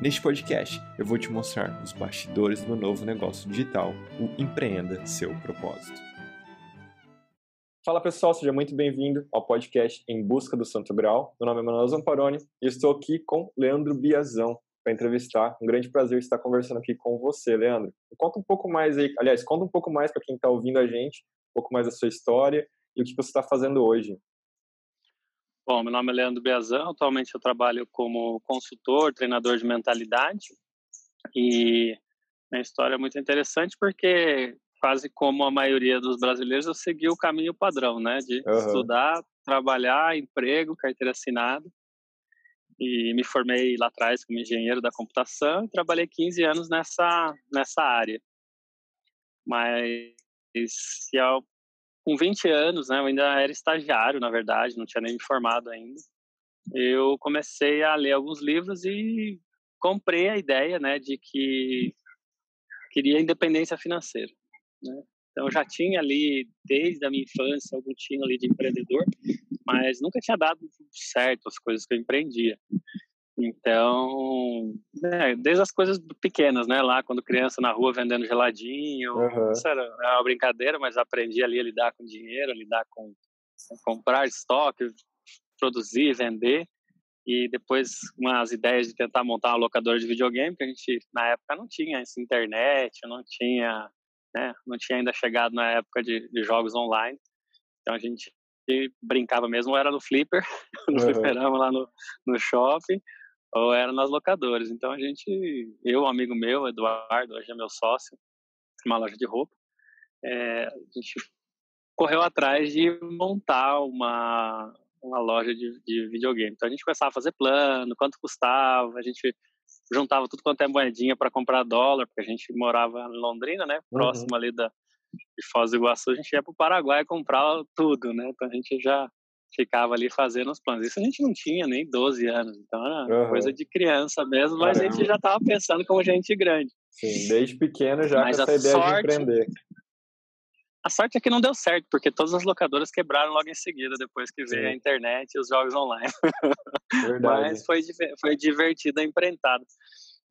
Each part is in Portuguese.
Neste podcast, eu vou te mostrar os bastidores do novo negócio digital, o Empreenda Seu Propósito. Fala pessoal, seja muito bem-vindo ao podcast Em Busca do Santo Grau. Meu nome é Manuel Zamparoni e estou aqui com Leandro Biazão para entrevistar. Um grande prazer estar conversando aqui com você, Leandro. Conta um pouco mais aí, aliás, conta um pouco mais para quem está ouvindo a gente, um pouco mais da sua história e o que você está fazendo hoje. Bom, meu nome é Leandro Beazão, atualmente eu trabalho como consultor, treinador de mentalidade e minha história é muito interessante porque quase como a maioria dos brasileiros eu segui o caminho padrão, né, de uhum. estudar, trabalhar, emprego, carteira assinada e me formei lá atrás como engenheiro da computação e trabalhei 15 anos nessa nessa área. Mas se ao com 20 anos, né, eu ainda era estagiário, na verdade, não tinha nem me formado ainda. Eu comecei a ler alguns livros e comprei a ideia, né, de que queria independência financeira, né? Então eu já tinha ali desde a minha infância algum tinha ali de empreendedor, mas nunca tinha dado certo as coisas que eu empreendia. Então, é, desde as coisas pequenas, né? Lá quando criança na rua vendendo geladinho, uhum. isso era, era uma brincadeira, mas aprendi ali a lidar com dinheiro, a lidar com comprar estoque, produzir, vender. E depois umas ideias de tentar montar uma locadora de videogame, que a gente na época não tinha essa internet, não tinha, né? Não tinha ainda chegado na época de, de jogos online. Então a gente brincava mesmo, era no flipper, no uhum. fliperama lá no, no shopping, ou era nas locadoras. Então a gente, eu, um amigo meu, Eduardo, hoje é meu sócio, uma loja de roupa, é, a gente correu atrás de montar uma, uma loja de, de videogame. Então a gente começava a fazer plano, quanto custava, a gente juntava tudo quanto é moedinha para comprar dólar, porque a gente morava em Londrina, né, uhum. próximo ali da de Foz do Iguaçu, a gente ia para o Paraguai comprar tudo, né? Então a gente já ficava ali fazendo os planos. Isso a gente não tinha nem 12 anos, então era uhum. coisa de criança mesmo, mas a gente já estava pensando como gente grande. Sim, desde pequeno já mas com essa ideia sorte, de empreender. A sorte é que não deu certo, porque todas as locadoras quebraram logo em seguida, depois que veio Sim. a internet e os jogos online. mas foi, foi divertido a empreitada.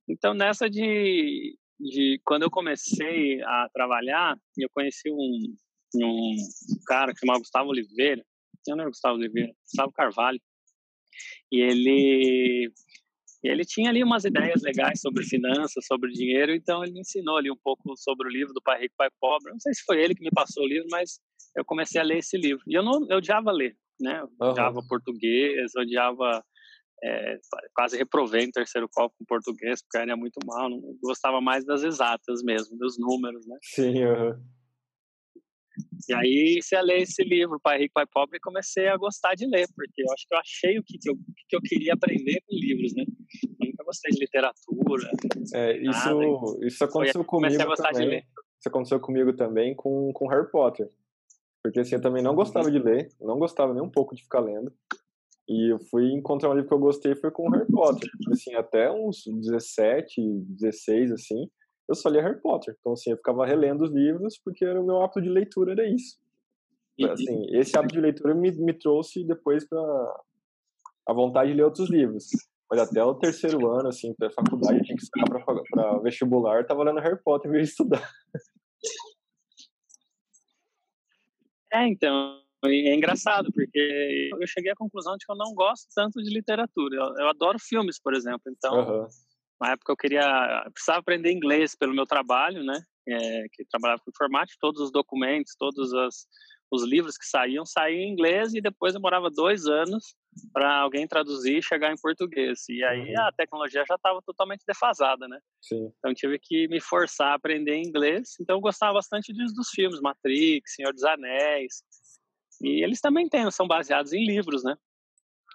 Então, nessa de, de... Quando eu comecei a trabalhar, eu conheci um, um cara que chamava Gustavo Oliveira, não era Gustavo Oliveira, Gustavo Carvalho. E ele ele tinha ali umas ideias legais sobre finanças, sobre dinheiro, então ele me ensinou ali um pouco sobre o livro do Pai Rico, Pai Pobre. Não sei se foi ele que me passou o livro, mas eu comecei a ler esse livro. E eu não, eu odiava ler, né? Eu uhum. odiava português, odiava é, quase reprovei em terceiro copo com português, porque era muito mal, não gostava mais das exatas mesmo, dos números, né? Sim, uhum. E aí, se eu ler esse livro, Pai Rico, Pai Pobre, comecei a gostar de ler, porque eu acho que eu achei o que, que, eu, que eu queria aprender com livros, né? Eu nunca gostei de literatura. É, isso, nada, isso aconteceu comigo também. Isso aconteceu comigo também com, com Harry Potter. Porque assim, eu também não gostava de ler, não gostava nem um pouco de ficar lendo. E eu fui encontrar um livro que eu gostei foi com Harry Potter. Assim, até uns 17, 16, assim, eu só lia Harry Potter. Então, assim, eu ficava relendo os livros porque o meu hábito de leitura era isso. Assim, esse hábito de leitura me, me trouxe depois para a vontade de ler outros livros. Mas até o terceiro ano, assim, para faculdade, eu tinha que estudar para vestibular, eu tava lendo Harry Potter em vez de estudar. É, então, é engraçado, porque eu cheguei à conclusão de que eu não gosto tanto de literatura. Eu, eu adoro filmes, por exemplo. Então, uhum. Na época eu queria, eu precisava aprender inglês pelo meu trabalho, né? É, que trabalhava com informática, todos os documentos, todos as, os livros que saíam, saíam em inglês e depois demorava dois anos para alguém traduzir e chegar em português. E aí uhum. a tecnologia já estava totalmente defasada, né? Sim. Então tive que me forçar a aprender inglês. Então eu gostava bastante dos, dos filmes, Matrix, Senhor dos Anéis. E eles também têm, são baseados em livros, né?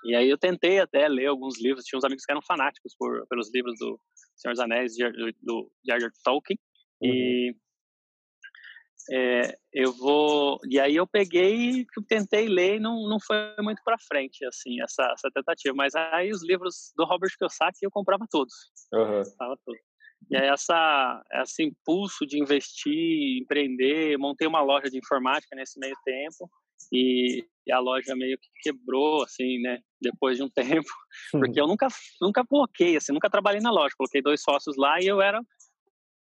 E aí eu tentei até ler alguns livros, tinha uns amigos que eram fanáticos por, pelos livros do Senhor dos Anéis, de, do J.R.R. Tolkien, uhum. e, é, eu vou e aí eu peguei tentei ler e não não foi muito para frente assim essa, essa tentativa mas aí os livros do Robert Kiyosaki eu comprava todos uhum. todos. e aí essa esse impulso de investir empreender montei uma loja de informática nesse meio tempo e, e a loja meio que quebrou assim né depois de um tempo porque eu nunca nunca coloquei assim nunca trabalhei na loja coloquei dois sócios lá e eu era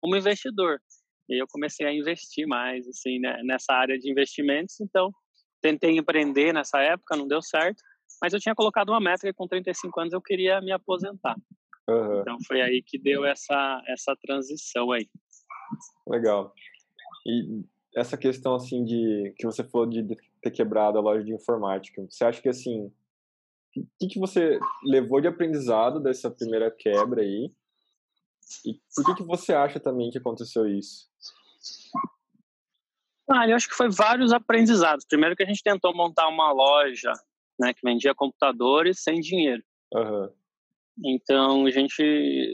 um investidor e eu comecei a investir mais assim né, nessa área de investimentos. Então, tentei empreender nessa época, não deu certo, mas eu tinha colocado uma que com 35 anos eu queria me aposentar. Uhum. Então foi aí que deu essa essa transição aí. Legal. E essa questão assim de que você falou de ter quebrado a loja de informática, você acha que assim, o que, que você levou de aprendizado dessa primeira quebra aí? E por que, que você acha também que aconteceu isso? Ah, eu acho que foi vários aprendizados. Primeiro que a gente tentou montar uma loja, né, que vendia computadores sem dinheiro. Uhum. Então a gente,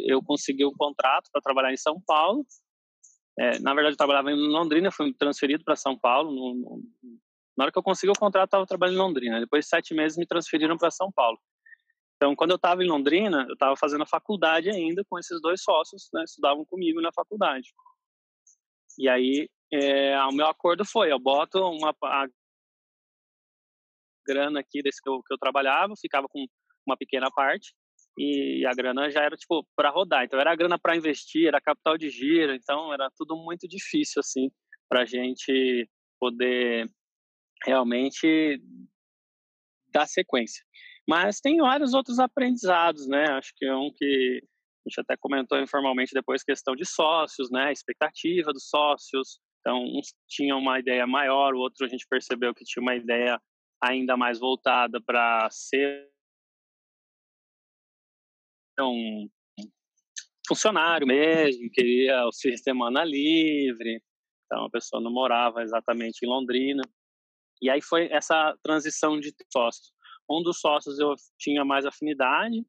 eu consegui um contrato para trabalhar em São Paulo. É, na verdade, eu trabalhava em Londrina, fui transferido para São Paulo. No, no, na hora que eu consegui o contrato, estava trabalhando em Londrina. Depois de sete meses, me transferiram para São Paulo. Então, quando eu estava em Londrina, eu estava fazendo a faculdade ainda com esses dois sócios, né, estudavam comigo na faculdade. E aí, é, o meu acordo foi, eu boto uma a grana aqui desse que eu, que eu trabalhava, ficava com uma pequena parte, e a grana já era tipo para rodar. Então era a grana para investir, era capital de giro, então era tudo muito difícil assim para gente poder realmente dar sequência. Mas tem vários outros aprendizados, né? Acho que é um que a gente até comentou informalmente depois questão de sócios, né? Expectativa dos sócios. Então, uns tinham uma ideia maior, o outro a gente percebeu que tinha uma ideia ainda mais voltada para ser um funcionário mesmo, queria o semana livre. Então, a pessoa não morava exatamente em Londrina. E aí foi essa transição de sócios. Um dos sócios eu tinha mais afinidade,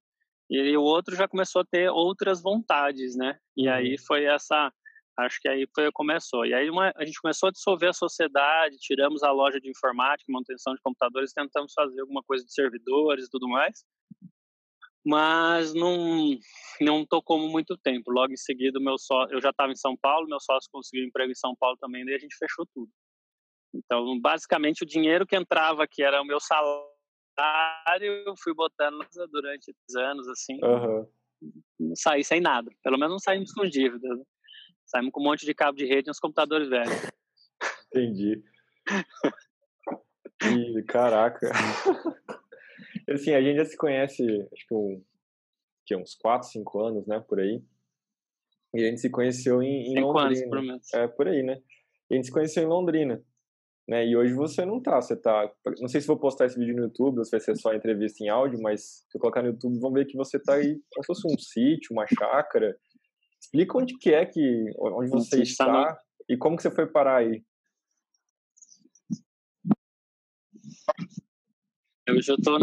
e o outro já começou a ter outras vontades, né? E aí uhum. foi essa, acho que aí foi começou. E aí uma, a gente começou a dissolver a sociedade, tiramos a loja de informática, manutenção de computadores, tentamos fazer alguma coisa de servidores e tudo mais. Mas não não tocou muito tempo. Logo em seguida, meu só eu já estava em São Paulo, meu sócio conseguiu emprego em São Paulo também, daí a gente fechou tudo. Então, basicamente, o dinheiro que entrava, que era o meu salário, eu fui botando durante anos, assim. Uhum. Não saí sem nada. Pelo menos não saímos com dívidas. Né? Saímos com um monte de cabo de rede e uns computadores velhos. Entendi. E, caraca. assim, a gente já se conhece, acho que, um, que uns 4, 5 anos, né, por aí. E a gente se conheceu em, em Londrina. Anos, por menos. É, por aí, né? E a gente se conheceu em Londrina. Né? E hoje você não tá, você tá. Não sei se vou postar esse vídeo no YouTube ou se vai ser só entrevista em áudio, mas se eu colocar no YouTube, vão ver que você tá aí como se fosse um sítio, uma chácara. Explica onde que é que. onde você está e como que você foi parar aí. Eu já estou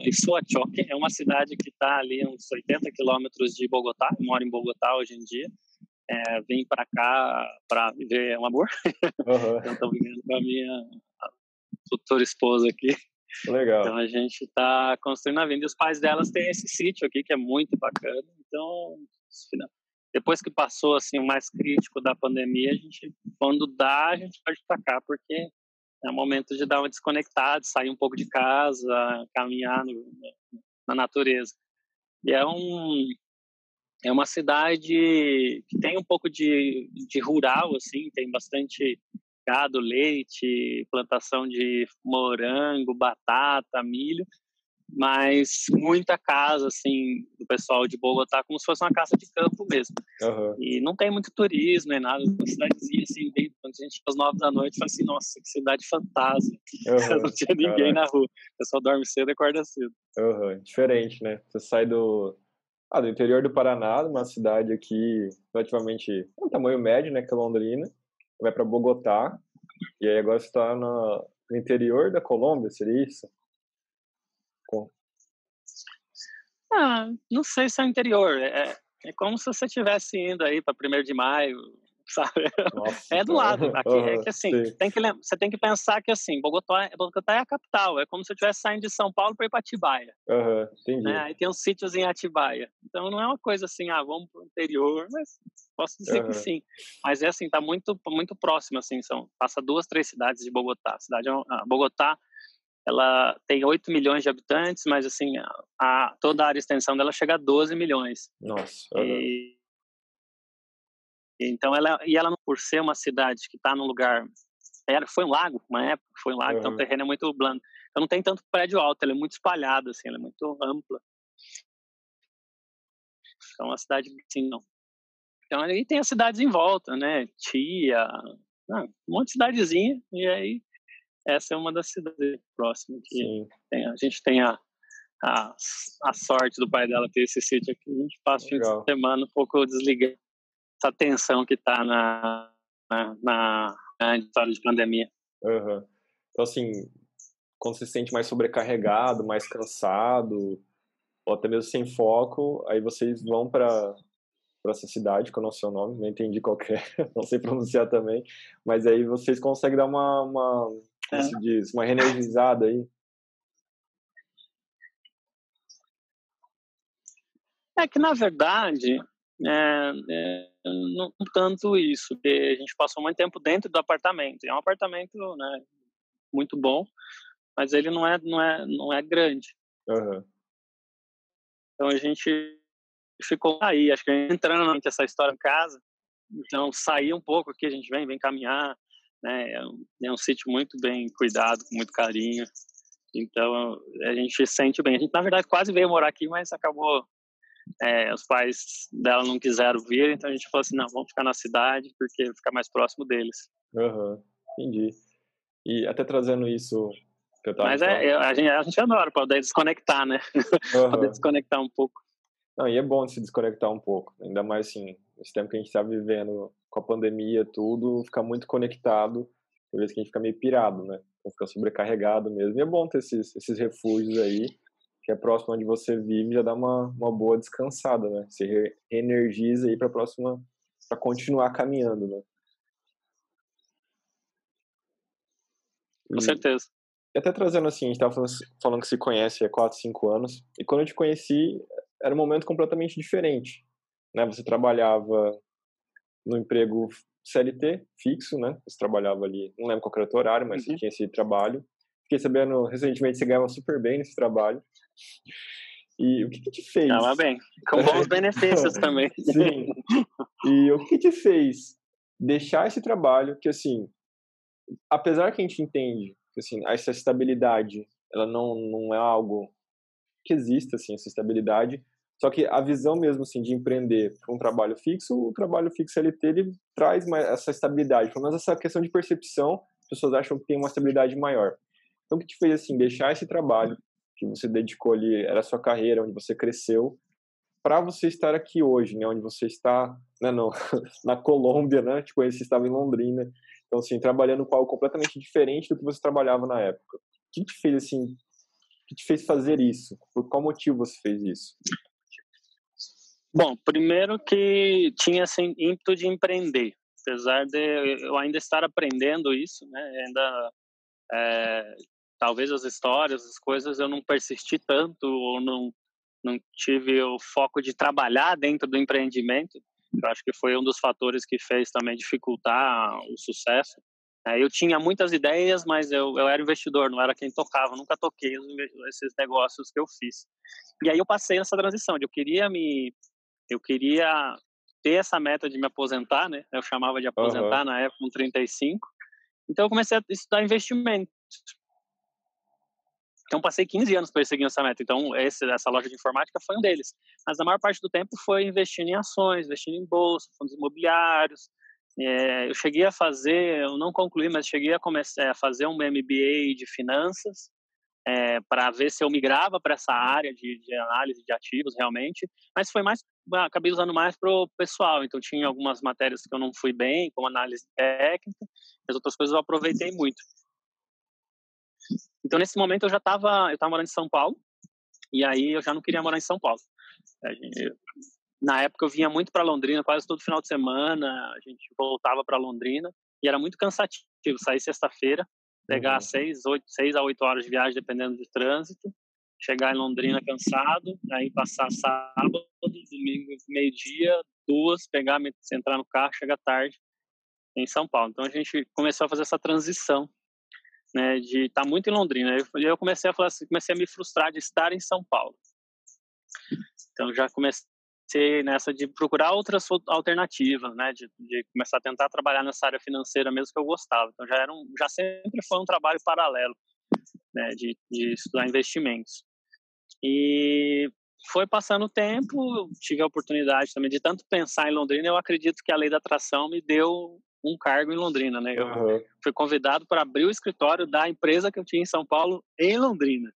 em Suachoque, é uma cidade que está ali uns 80 quilômetros de Bogotá. Eu moro em Bogotá hoje em dia é, vim para cá para viver um amor. Uhum. eu estou vivendo com a minha futura esposa aqui. Legal. Então a gente está construindo a vida. E os pais delas têm esse sítio aqui que é muito bacana. Então, depois que passou assim o mais crítico da pandemia, a gente, quando dá, a gente pode para cá, porque é o momento de dar uma desconectada, sair um pouco de casa, caminhar no, na natureza. E é um é uma cidade que tem um pouco de, de rural, assim, tem bastante gado, leite, plantação de morango, batata, milho, mas muita casa, assim, do pessoal de Bogotá, como se fosse uma casa de campo mesmo. Uhum. E não tem muito turismo nem nada, uma cidadezinha, assim, bem, quando a gente às nove da noite, fala assim, nossa, que cidade fantasma. Uhum. não tinha ninguém Caraca. na rua. O pessoal dorme cedo e acorda cedo. Uhum. Diferente, né? Você sai do, ah, do interior do Paraná, uma cidade aqui relativamente um tamanho médio, né, que é Londrina, vai para Bogotá, e aí agora está no, no interior da Colômbia, seria isso? Com... Ah, não sei se é o interior, é, é como se você estivesse indo aí para 1 de maio, sabe? Nossa, é do lado. Aqui uhum, é que assim, tem que, você tem que pensar que assim, Bogotá, Bogotá é a capital, é como se eu estivesse saindo de São Paulo para ir para Atibaia. Uhum, entendi. Né? Aí tem uns sítios em Atibaia. Então não é uma coisa assim, ah, vamos para o interior, mas posso dizer uhum. que sim. Mas é assim, tá muito, muito próximo, assim, são, passa duas, três cidades de Bogotá. A cidade, a Bogotá ela tem 8 milhões de habitantes, mas assim, a, a, toda a área de extensão dela chega a 12 milhões. Nossa. E, então ela e ela por ser uma cidade que está num lugar era foi um lago, uma época foi um lago, uhum. então o terreno é muito blando. Então não tem tanto prédio alto, ela é muito espalhada assim, ela é muito ampla. Então a cidade assim não. Então aí tem as cidades em volta, né? Tia, ah, um monte de cidadezinha e aí essa é uma das cidades próximas que tem, a gente tem a, a, a, sorte do pai dela ter esse sítio aqui. A gente passa o fim de semana um pouco desligado essa tensão que está na, na, na, na, história de pandemia. Uhum. Então, assim, quando você se sente mais sobrecarregado, mais cansado, ou até mesmo sem foco, aí vocês vão para para essa cidade, que eu não sei o nome, não entendi qual é, não sei pronunciar também, mas aí vocês conseguem dar uma, uma como é. se diz, uma reenergizada aí. É que, na verdade, é, é, não tanto isso, porque a gente passou muito tempo dentro do apartamento. É um apartamento né, muito bom, mas ele não é, não é, não é grande. Uhum. Então a gente ficou aí, acho que entrando nessa história em casa. Então sair um pouco aqui, a gente vem, vem caminhar. Né, é, um, é um sítio muito bem cuidado, com muito carinho. Então a gente sente bem. A gente na verdade quase veio morar aqui, mas acabou é, os pais dela não quiseram vir, então a gente falou assim, não, vamos ficar na cidade porque ficar mais próximo deles. Uhum, entendi. E até trazendo isso que eu tava Mas é, a, gente, a gente adora poder desconectar, né? Uhum. poder desconectar um pouco. Não, e é bom se desconectar um pouco, ainda mais assim, nesse tempo que a gente está vivendo com a pandemia, tudo, ficar muito conectado, por vezes que a gente fica meio pirado, né? Então fica sobrecarregado mesmo. E é bom ter esses, esses refúgios aí, que é próximo onde você vive, já dá uma, uma boa descansada, né? Você energiza aí para a próxima, para continuar caminhando, né? Com certeza. E até trazendo assim, a gente estava falando, falando, que se conhece há 4, 5 anos, e quando eu te conheci, era um momento completamente diferente, né? Você trabalhava no emprego CLT, fixo, né? Você trabalhava ali, não lembro qual era o teu horário, mas uhum. você tinha esse trabalho. Fiquei sabendo recentemente você ganhava super bem nesse trabalho. E o que, que te fez? Bem, com bons benefícios também. Sim. E o que, que te fez deixar esse trabalho que, assim, apesar que a gente entende que, assim, essa estabilidade, ela não, não é algo que exista, assim, essa estabilidade, só que a visão mesmo, assim, de empreender um trabalho fixo, o trabalho fixo LT, ele traz mais essa estabilidade, pelo menos essa questão de percepção, as pessoas acham que tem uma estabilidade maior. Então, o que te fez, assim, deixar esse trabalho que você dedicou ali, era a sua carreira, onde você cresceu, para você estar aqui hoje, né, onde você está, né, na Colômbia, né, tipo, você estava em Londrina, então, assim, trabalhando com algo completamente diferente do que você trabalhava na época. O que te fez, assim, o que te fez fazer isso? Por qual motivo você fez isso? Bom, primeiro que tinha, assim, ímpeto de empreender, apesar de eu ainda estar aprendendo isso, né, ainda é, talvez as histórias, as coisas eu não persisti tanto ou não não tive o foco de trabalhar dentro do empreendimento. Eu acho que foi um dos fatores que fez também dificultar o sucesso. É, eu tinha muitas ideias, mas eu, eu era investidor, não era quem tocava, nunca toquei esses negócios que eu fiz. E aí eu passei nessa transição, de eu queria me, eu queria ter essa meta de me aposentar, né? Eu chamava de aposentar uhum. na época com 35. Então eu comecei a estudar investimentos. Então, passei 15 anos perseguindo essa meta. Então, esse, essa loja de informática foi um deles. Mas a maior parte do tempo foi investindo em ações, investindo em bolsa, fundos imobiliários. É, eu cheguei a fazer, eu não concluí, mas cheguei a começar a fazer um MBA de finanças é, para ver se eu migrava para essa área de, de, análise de ativos realmente. Mas foi mais, acabei usando mais para o pessoal. Então, tinha algumas matérias que eu não fui bem, como análise técnica. As outras coisas eu aproveitei muito. Então, nesse momento, eu já estava eu tava morando em São Paulo, e aí eu já não queria morar em São Paulo. na época eu vinha muito para Londrina, quase todo final de semana, a gente voltava para Londrina e era muito cansativo sair sexta-feira, pegar uhum. seis, oito, seis a oito horas de viagem, dependendo do trânsito, chegar em Londrina cansado, aí passar sábado, domingo, meio-dia, duas, pegar, entrar no carro, chegar tarde em São Paulo. Então a gente começou a fazer essa transição, né, de estar tá muito em Londrina. E eu comecei a falar assim, comecei a me frustrar de estar em São Paulo. Então já comecei nessa de procurar outras alternativas, né, de, de, começar a tentar trabalhar nessa área financeira mesmo que eu gostava. Então já era um, já sempre foi um trabalho paralelo, né, de, de estudar investimentos. E foi passando o tempo, tive a oportunidade também de tanto pensar em Londrina, eu acredito que a lei da atração me deu um cargo em Londrina, né? Eu uhum. fui convidado para abrir o escritório da empresa que eu tinha em São Paulo, em Londrina.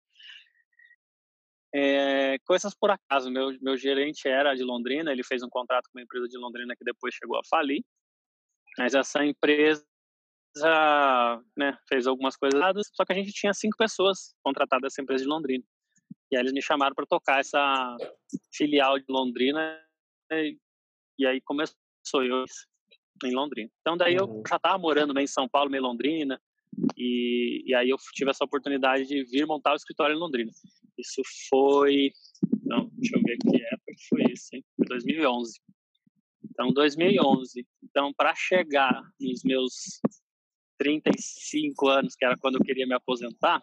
É, coisas por acaso, meu, meu gerente era de Londrina, ele fez um contrato com uma empresa de Londrina que depois chegou a falir, mas essa empresa né, fez algumas coisas erradas, só que a gente tinha cinco pessoas contratadas dessa empresa de Londrina. E aí eles me chamaram para tocar essa filial de Londrina, e, e aí começou eu em Londrina. Então daí eu uhum. já estava morando meio em São Paulo, meio em Londrina, e, e aí eu tive essa oportunidade de vir montar o escritório em Londrina. Isso foi. Não, deixa eu ver que época que foi isso, hein? Foi 2011. Então, 2011. Então, para chegar nos meus 35 anos, que era quando eu queria me aposentar,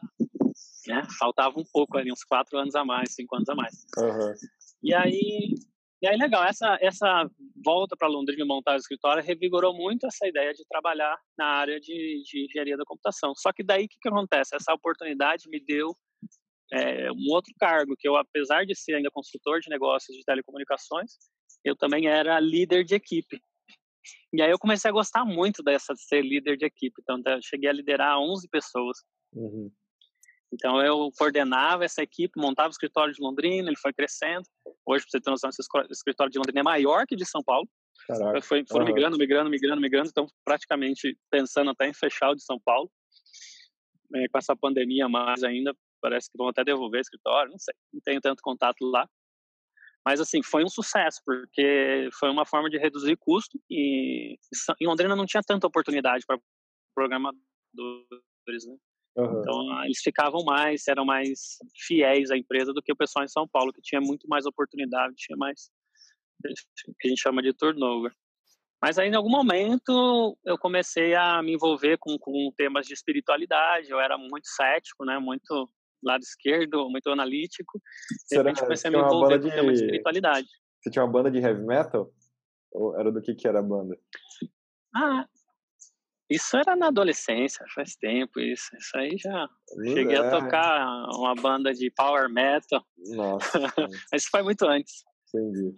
né? Faltava um pouco ali, uns 4 anos a mais, 5 anos a mais. Uhum. E aí, e aí, legal, essa, essa volta para Londrina e montar o escritório revigorou muito essa ideia de trabalhar na área de, de engenharia da computação. Só que daí, o que, que acontece? Essa oportunidade me deu é, um outro cargo, que eu, apesar de ser ainda consultor de negócios de telecomunicações, eu também era líder de equipe. E aí eu comecei a gostar muito dessa de ser líder de equipe. Então, eu cheguei a liderar 11 pessoas. Uhum. Então, eu coordenava essa equipe, montava o escritório de Londrina, ele foi crescendo. Hoje, para você ter noção, esse escritório de Londrina é maior que de São Paulo. Caraca. Foi, foram uhum. migrando, migrando, migrando, migrando. Então, praticamente pensando até em fechar o de São Paulo. É, com essa pandemia mais ainda, parece que vão até devolver o escritório, não sei, não tenho tanto contato lá. Mas, assim, foi um sucesso, porque foi uma forma de reduzir custo e em Londrina não tinha tanta oportunidade para programadores, né? Uhum. Então, eles ficavam mais, eram mais fiéis à empresa do que o pessoal em São Paulo, que tinha muito mais oportunidade, tinha mais o que a gente chama de turnover. Mas aí, em algum momento, eu comecei a me envolver com, com temas de espiritualidade. Eu era muito cético, né? Muito lado esquerdo, muito analítico. De repente comecei a me envolver com de... tema de espiritualidade. Você tinha uma banda de heavy metal? Ou era do que que era a banda? Ah, isso era na adolescência, faz tempo isso. Isso aí já. Cheguei é. a tocar uma banda de power metal. Nossa. Mas isso foi muito antes. Entendi.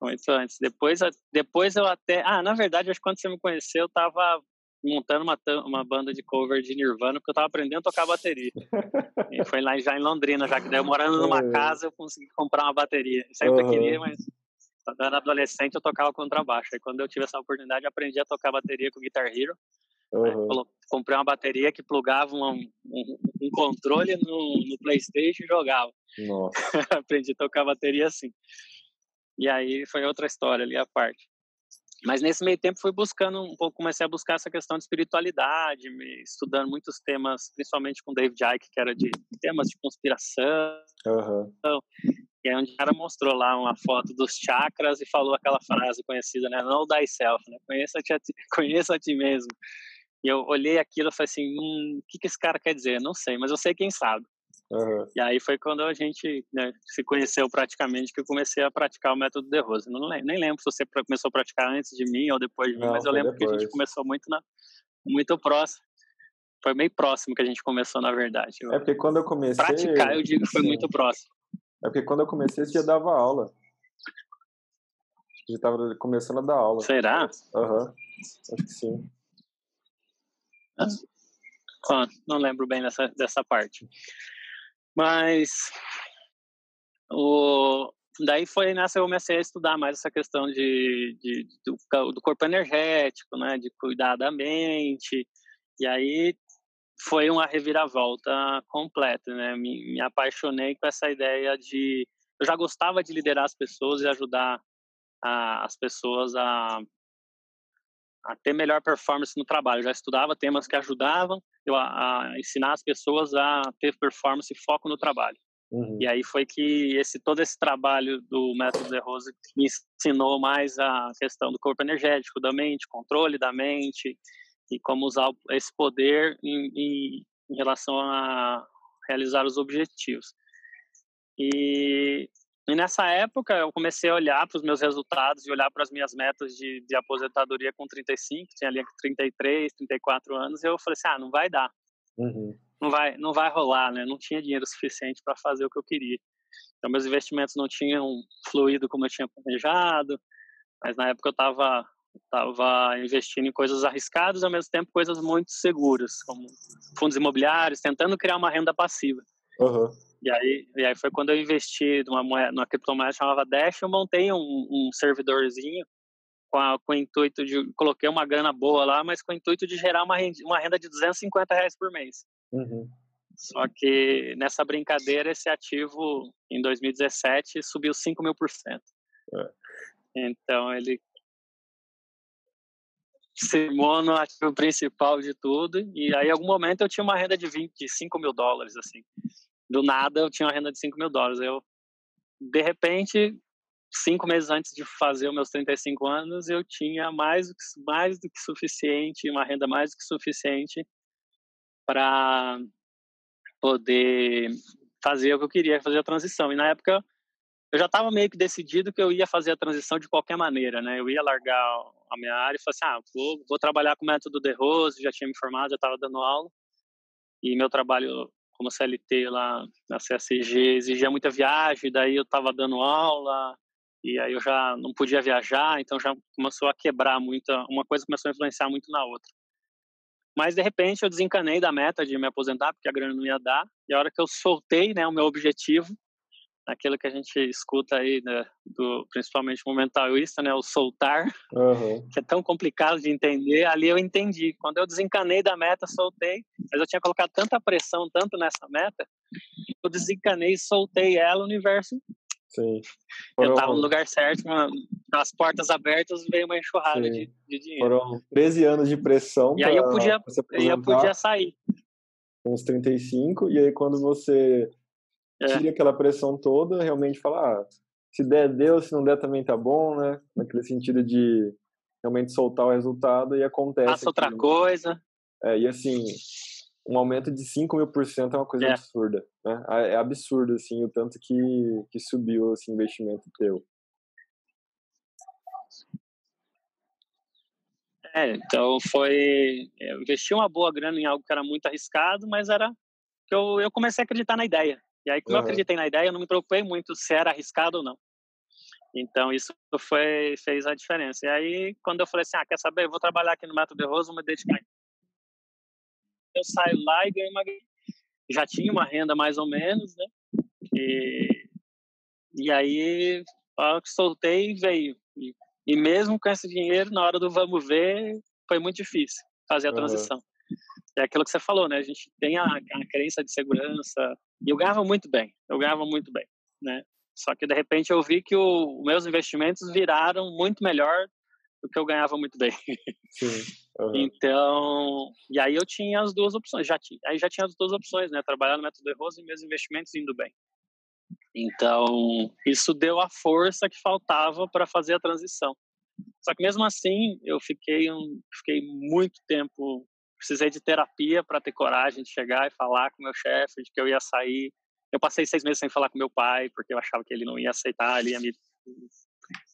Muito antes. Depois, depois eu até. Ah, na verdade, acho que quando você me conheceu, eu tava montando uma, uma banda de cover de Nirvana, porque eu tava aprendendo a tocar bateria. e foi lá já em Londrina, já que daí eu morando numa é. casa, eu consegui comprar uma bateria. Sempre uhum. queria, mas quando eu era adolescente eu tocava contrabaixo. Aí quando eu tive essa oportunidade, aprendi a tocar bateria com Guitar Hero. Uhum. comprei uma bateria que plugava um, um, um controle no, no, Playstation e jogava. aprendi a tocar bateria assim. E aí foi outra história ali a parte. Mas nesse meio tempo fui buscando um pouco, comecei a buscar essa questão de espiritualidade, estudando muitos temas, principalmente com David Icke, que era de temas de conspiração. Uhum. E aí onde o cara mostrou lá uma foto dos chakras e falou aquela frase conhecida, né? Know thyself, né? Conheça -te a ti, conheça a ti mesmo. E eu olhei aquilo e falei assim, hum, o que, que esse cara quer dizer? Não sei, mas eu sei quem sabe. Uhum. E aí foi quando a gente né, se conheceu praticamente que eu comecei a praticar o método de Rose. Não nem lembro se você começou a praticar antes de mim ou depois de mim, Não, mas eu lembro depois. que a gente começou muito na, muito próximo. Foi meio próximo que a gente começou, na verdade. É porque quando eu comecei. Praticar, eu digo que foi sim. muito próximo. É porque quando eu comecei, você já dava aula. Já estava começando a dar aula. Será? Aham. Uhum. Acho que sim. Ah, não lembro bem dessa, dessa parte. Mas o, daí foi nessa que eu comecei a estudar mais essa questão de, de do, do, corpo energético, né, de cuidar da mente. E aí foi uma reviravolta completa, né? Me, me apaixonei com essa ideia de eu já gostava de liderar as pessoas e ajudar a, as pessoas a, a ter melhor performance no trabalho. Eu já estudava temas que ajudavam eu a, a ensinar as pessoas a ter performance e foco no trabalho. Uhum. E aí foi que esse todo esse trabalho do método de Rose me ensinou mais a questão do corpo energético, da mente, controle da mente e como usar esse poder em, em, em relação a realizar os objetivos. E, e, nessa época eu comecei a olhar para os meus resultados e olhar para as minhas metas de, de aposentadoria com 35, tinha ali 33, 34 anos, e eu falei assim, ah, não vai dar. Uhum não vai, não vai rolar, né? Não tinha dinheiro suficiente para fazer o que eu queria. Então, meus investimentos não tinham fluído como eu tinha planejado, mas na época eu estava tava investindo em coisas arriscadas ao mesmo tempo coisas muito seguras, como fundos imobiliários, tentando criar uma renda passiva. Uhum. E aí, e aí foi quando eu investi numa, moeda, numa criptomoeda chamava Dash, eu montei um, um servidorzinho com, a, com, o intuito de coloquei uma grana boa lá, mas com o intuito de gerar uma renda, uma renda de 250 reais por mês. Uhum. Só que nessa brincadeira, esse ativo em 2017 subiu 5 mil por cento. É. Então ele se no ativo principal de tudo. E aí, em algum momento, eu tinha uma renda de 25 mil dólares, assim. Do nada, eu tinha uma renda de 5 mil dólares. Eu, de repente, cinco meses antes de fazer os meus 35 anos, eu tinha mais, mais do que suficiente, uma renda mais do que suficiente para poder fazer o que eu queria, fazer a transição. E na época eu já estava meio que decidido que eu ia fazer a transição de qualquer maneira, né? Eu ia largar a minha área e falar assim, ah, vou, vou trabalhar com o método de Rose, já tinha me formado, já estava dando aula. E meu trabalho como CLT lá na CSG exigia muita viagem, daí eu estava dando aula, e aí eu já não podia viajar, então já começou a quebrar muita, uma coisa começou a influenciar muito na outra. Mas de repente eu desencanei da meta de me aposentar porque a grana não ia dar. E a hora que eu soltei, né, o meu objetivo, aquilo que a gente escuta aí, né, do principalmente momentaísta, né, o soltar, uhum. que é tão complicado de entender. Ali eu entendi. Quando eu desencanei da meta, soltei. Mas eu tinha colocado tanta pressão, tanto nessa meta, eu desencanei, e soltei ela, o universo Sim. Foram... Eu estava no lugar certo, com as portas abertas, veio uma enxurrada de, de, dinheiro. Foram 13 anos de pressão. E aí eu podia, eu podia sair. Uns 35, e aí quando você. Tira aquela pressão toda, realmente fala, ah, se der, deu, se não der também tá bom, né? Naquele sentido de realmente soltar o resultado e acontece. Passa outra coisa. É, e assim, um aumento de 5 mil por cento é uma coisa é. absurda, né? É absurdo, assim, o tanto que, que subiu esse investimento teu. É, então foi... Eu investi uma boa grana em algo que era muito arriscado, mas era eu, eu comecei a acreditar na ideia. E aí, como uhum. eu acreditei na ideia, eu não me preocupei muito se era arriscado ou não. Então, isso foi, fez a diferença. E aí, quando eu falei assim, ah, quer saber, eu vou trabalhar aqui no Método de Rosa, vou me dedicar eu saio lá e ganho uma já tinha uma renda mais ou menos, né? E, e aí a que soltei veio. E, e, mesmo com esse dinheiro, na hora do vamos ver, foi muito difícil fazer a transição. Uhum. É aquilo que você falou, né? A gente tem a, a crença de segurança. E eu ganhava muito bem, eu ganhava muito bem, né? Só que de repente eu vi que os meus investimentos viraram muito melhor do que eu ganhava muito bem. Sim. Uhum. Então, e aí eu tinha as duas opções, já tinha, aí já tinha as duas opções, né? Trabalhar no método de Rose e meus investimentos indo bem. Então, isso deu a força que faltava para fazer a transição. Só que mesmo assim, eu fiquei um, fiquei muito tempo, precisei de terapia para ter coragem de chegar e falar com meu chefe de que eu ia sair. Eu passei seis meses sem falar com meu pai, porque eu achava que ele não ia aceitar, ele ia me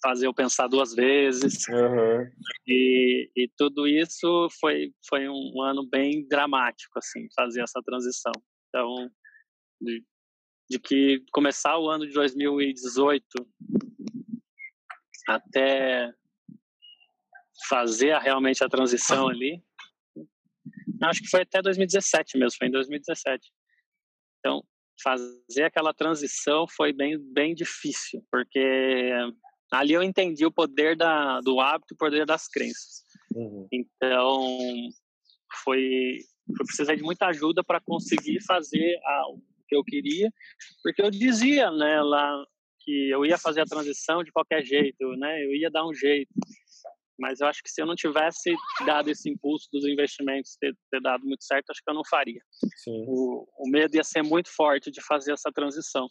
fazer eu pensar duas vezes. Uhum. E, e tudo isso foi, foi um ano bem dramático, assim, fazer essa transição. Então, de, de que começar o ano de 2018 até fazer realmente a transição ali, acho que foi até 2017 mesmo, foi em 2017. Então, fazer aquela transição foi bem, bem difícil, porque ali eu entendi o poder da, do hábito, o poder das crenças. Uhum. Então, foi, foi precisar de muita ajuda para conseguir fazer a, o que eu queria, porque eu dizia, né, lá que eu ia fazer a transição de qualquer jeito, né? Eu ia dar um jeito. Mas eu acho que se eu não tivesse dado esse impulso dos investimentos ter, ter dado muito certo, acho que eu não faria. O, o medo ia ser muito forte de fazer essa transição.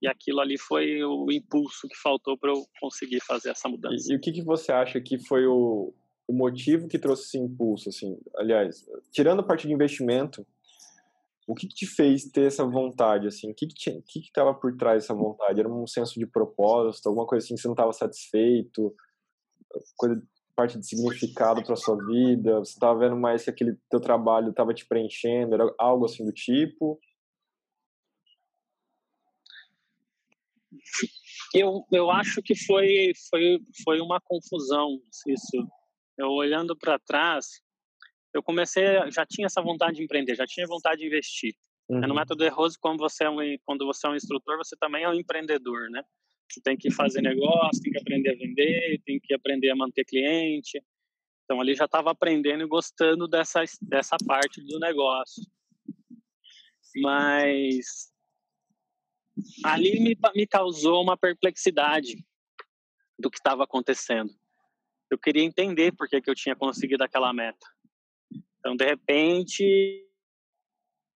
E aquilo ali foi o impulso que faltou para eu conseguir fazer essa mudança. E, e o que, que você acha que foi o, o motivo que trouxe esse impulso? Assim, aliás, tirando a parte de investimento, o que, que te fez ter essa vontade? Assim, o que que estava por trás dessa vontade? Era um senso de propósito, alguma coisa assim que você não estava satisfeito? Coisa, parte de significado para sua vida? Você estava vendo mais se aquele teu trabalho estava te preenchendo? Era algo assim do tipo? Eu, eu acho que foi, foi, foi uma confusão isso. Eu olhando para trás, eu comecei, já tinha essa vontade de empreender, já tinha vontade de investir. Uhum. No método Erroso, como você é um, quando você é um instrutor, você também é um empreendedor, né? Você tem que fazer negócio, tem que aprender a vender, tem que aprender a manter cliente. Então ali já estava aprendendo e gostando dessa dessa parte do negócio. Mas ali me, me causou uma perplexidade do que estava acontecendo. Eu queria entender por que, que eu tinha conseguido aquela meta. Então, de repente,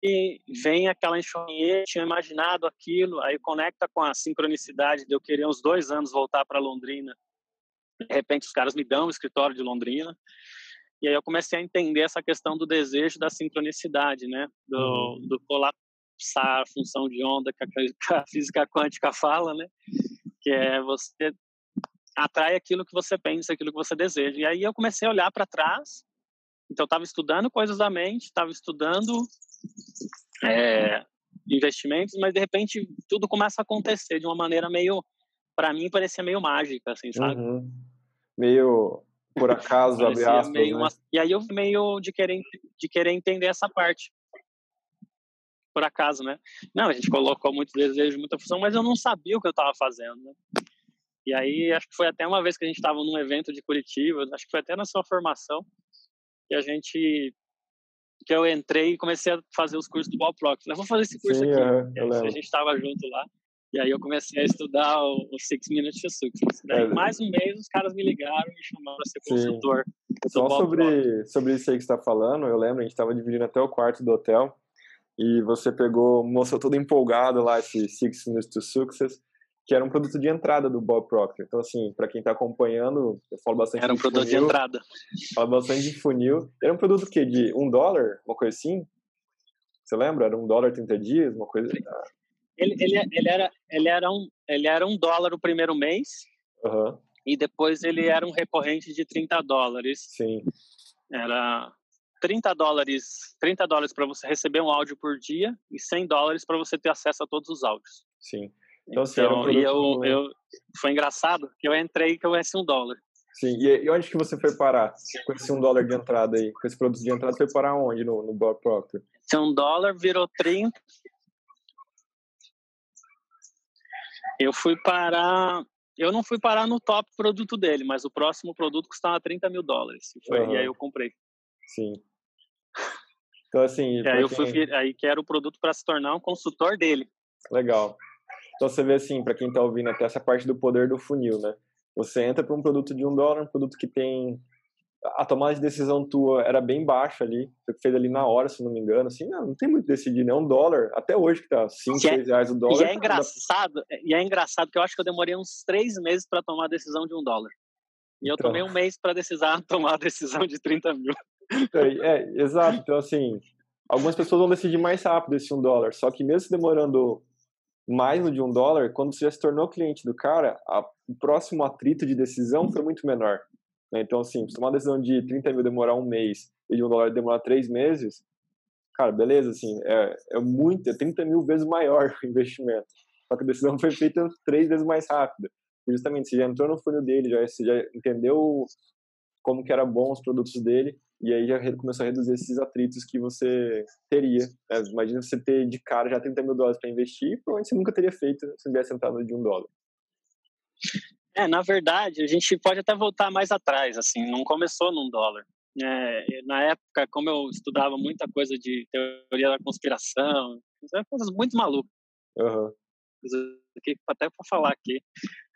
e vem aquela enxurrinha, tinha imaginado aquilo, aí conecta com a sincronicidade de eu querer uns dois anos voltar para Londrina. De repente, os caras me dão o escritório de Londrina. E aí eu comecei a entender essa questão do desejo da sincronicidade, né? Do, uhum. do colapsar a função de onda que a, que a física quântica fala, né? Que é você atrai aquilo que você pensa, aquilo que você deseja. E aí eu comecei a olhar para trás. Então, eu estava estudando coisas da mente, estava estudando é, investimentos, mas de repente tudo começa a acontecer de uma maneira meio, para mim, parecia meio mágica, assim, sabe? Uhum. Meio por acaso, abre aspas, meio né? uma... E aí eu meio de querer, de querer entender essa parte. Por acaso, né? Não, a gente colocou muito desejo, muita função, mas eu não sabia o que eu estava fazendo, né? E aí, acho que foi até uma vez que a gente estava num evento de Curitiba, acho que foi até na sua formação, que a gente que eu entrei e comecei a fazer os cursos do Bob Proctor. Eu vou fazer esse curso Sim, aqui. É, a gente estava junto lá. E aí eu comecei a estudar o, o Six Minutes to Success. Daí, é. mais um mês, os caras me ligaram e me chamaram para ser consultor. Só sobre, sobre isso aí que você está falando, eu lembro, a gente estava dividindo até o quarto do hotel e você pegou, mostrou todo empolgado lá esse Six Minutes to Success que era um produto de entrada do Bob Proctor. Então, assim, para quem está acompanhando, eu falo bastante Era um de produto funil, de entrada. Falo bastante de funil. Era um produto que de um dólar, uma coisa assim? Você lembra? Era um dólar 30 dias, uma coisa... Ele, ele, ele, era, ele, era um, ele era um dólar o primeiro mês, uhum. e depois ele era um recorrente de 30 dólares. Sim. Era 30 dólares, 30 dólares para você receber um áudio por dia e 100 dólares para você ter acesso a todos os áudios. Sim. Então, assim, então, um e eu, eu, foi engraçado que eu entrei que eu ganhei um dólar. Sim, e, onde que você foi parar com esse um dólar de entrada aí? Com esse produto de entrada, foi parar onde no, no Bob Proctor? Esse um dólar virou 30. Eu fui parar. Eu não fui parar no top produto dele, mas o próximo produto custava 30 mil dólares. E, foi, uhum. e aí eu comprei. Sim. Então, assim. E aí, eu fui, aí que era o produto para se tornar um consultor dele. Legal. Então você vê assim, para quem está ouvindo até essa parte do poder do funil, né? Você entra para um produto de um dólar, um produto que tem a tomada de decisão tua era bem baixa ali, você fez ali na hora, se não me engano, assim, não, não tem muito decidir, né? Um dólar, até hoje que tá 5, 6 é, reais o dólar. E é engraçado, e é engraçado que eu acho que eu demorei uns três meses para tomar a decisão de um dólar. E eu então... tomei um mês para decisar tomar a decisão de 30 mil. É, é, exato. Então, assim, algumas pessoas vão decidir mais rápido esse um dólar, só que mesmo demorando mais no de um dólar, quando você já se tornou cliente do cara, a, o próximo atrito de decisão foi muito menor. Né? Então, assim, se uma decisão de 30 mil demorar um mês e de um dólar demorar três meses, cara, beleza, assim, é, é muito, é 30 mil vezes maior o investimento. Só que a decisão foi feita três vezes mais rápida. Justamente, você já entrou no funil dele, já, você já entendeu como que era bom os produtos dele, e aí já começou a reduzir esses atritos que você teria. Né? Imagina você ter de cara já 30 mil dólares para investir, provavelmente você nunca teria feito se tivesse entrado de um dólar. É, na verdade, a gente pode até voltar mais atrás, assim, não começou num dólar. É, na época, como eu estudava muita coisa de teoria da conspiração, coisas muito malucas. Uhum. até para falar aqui,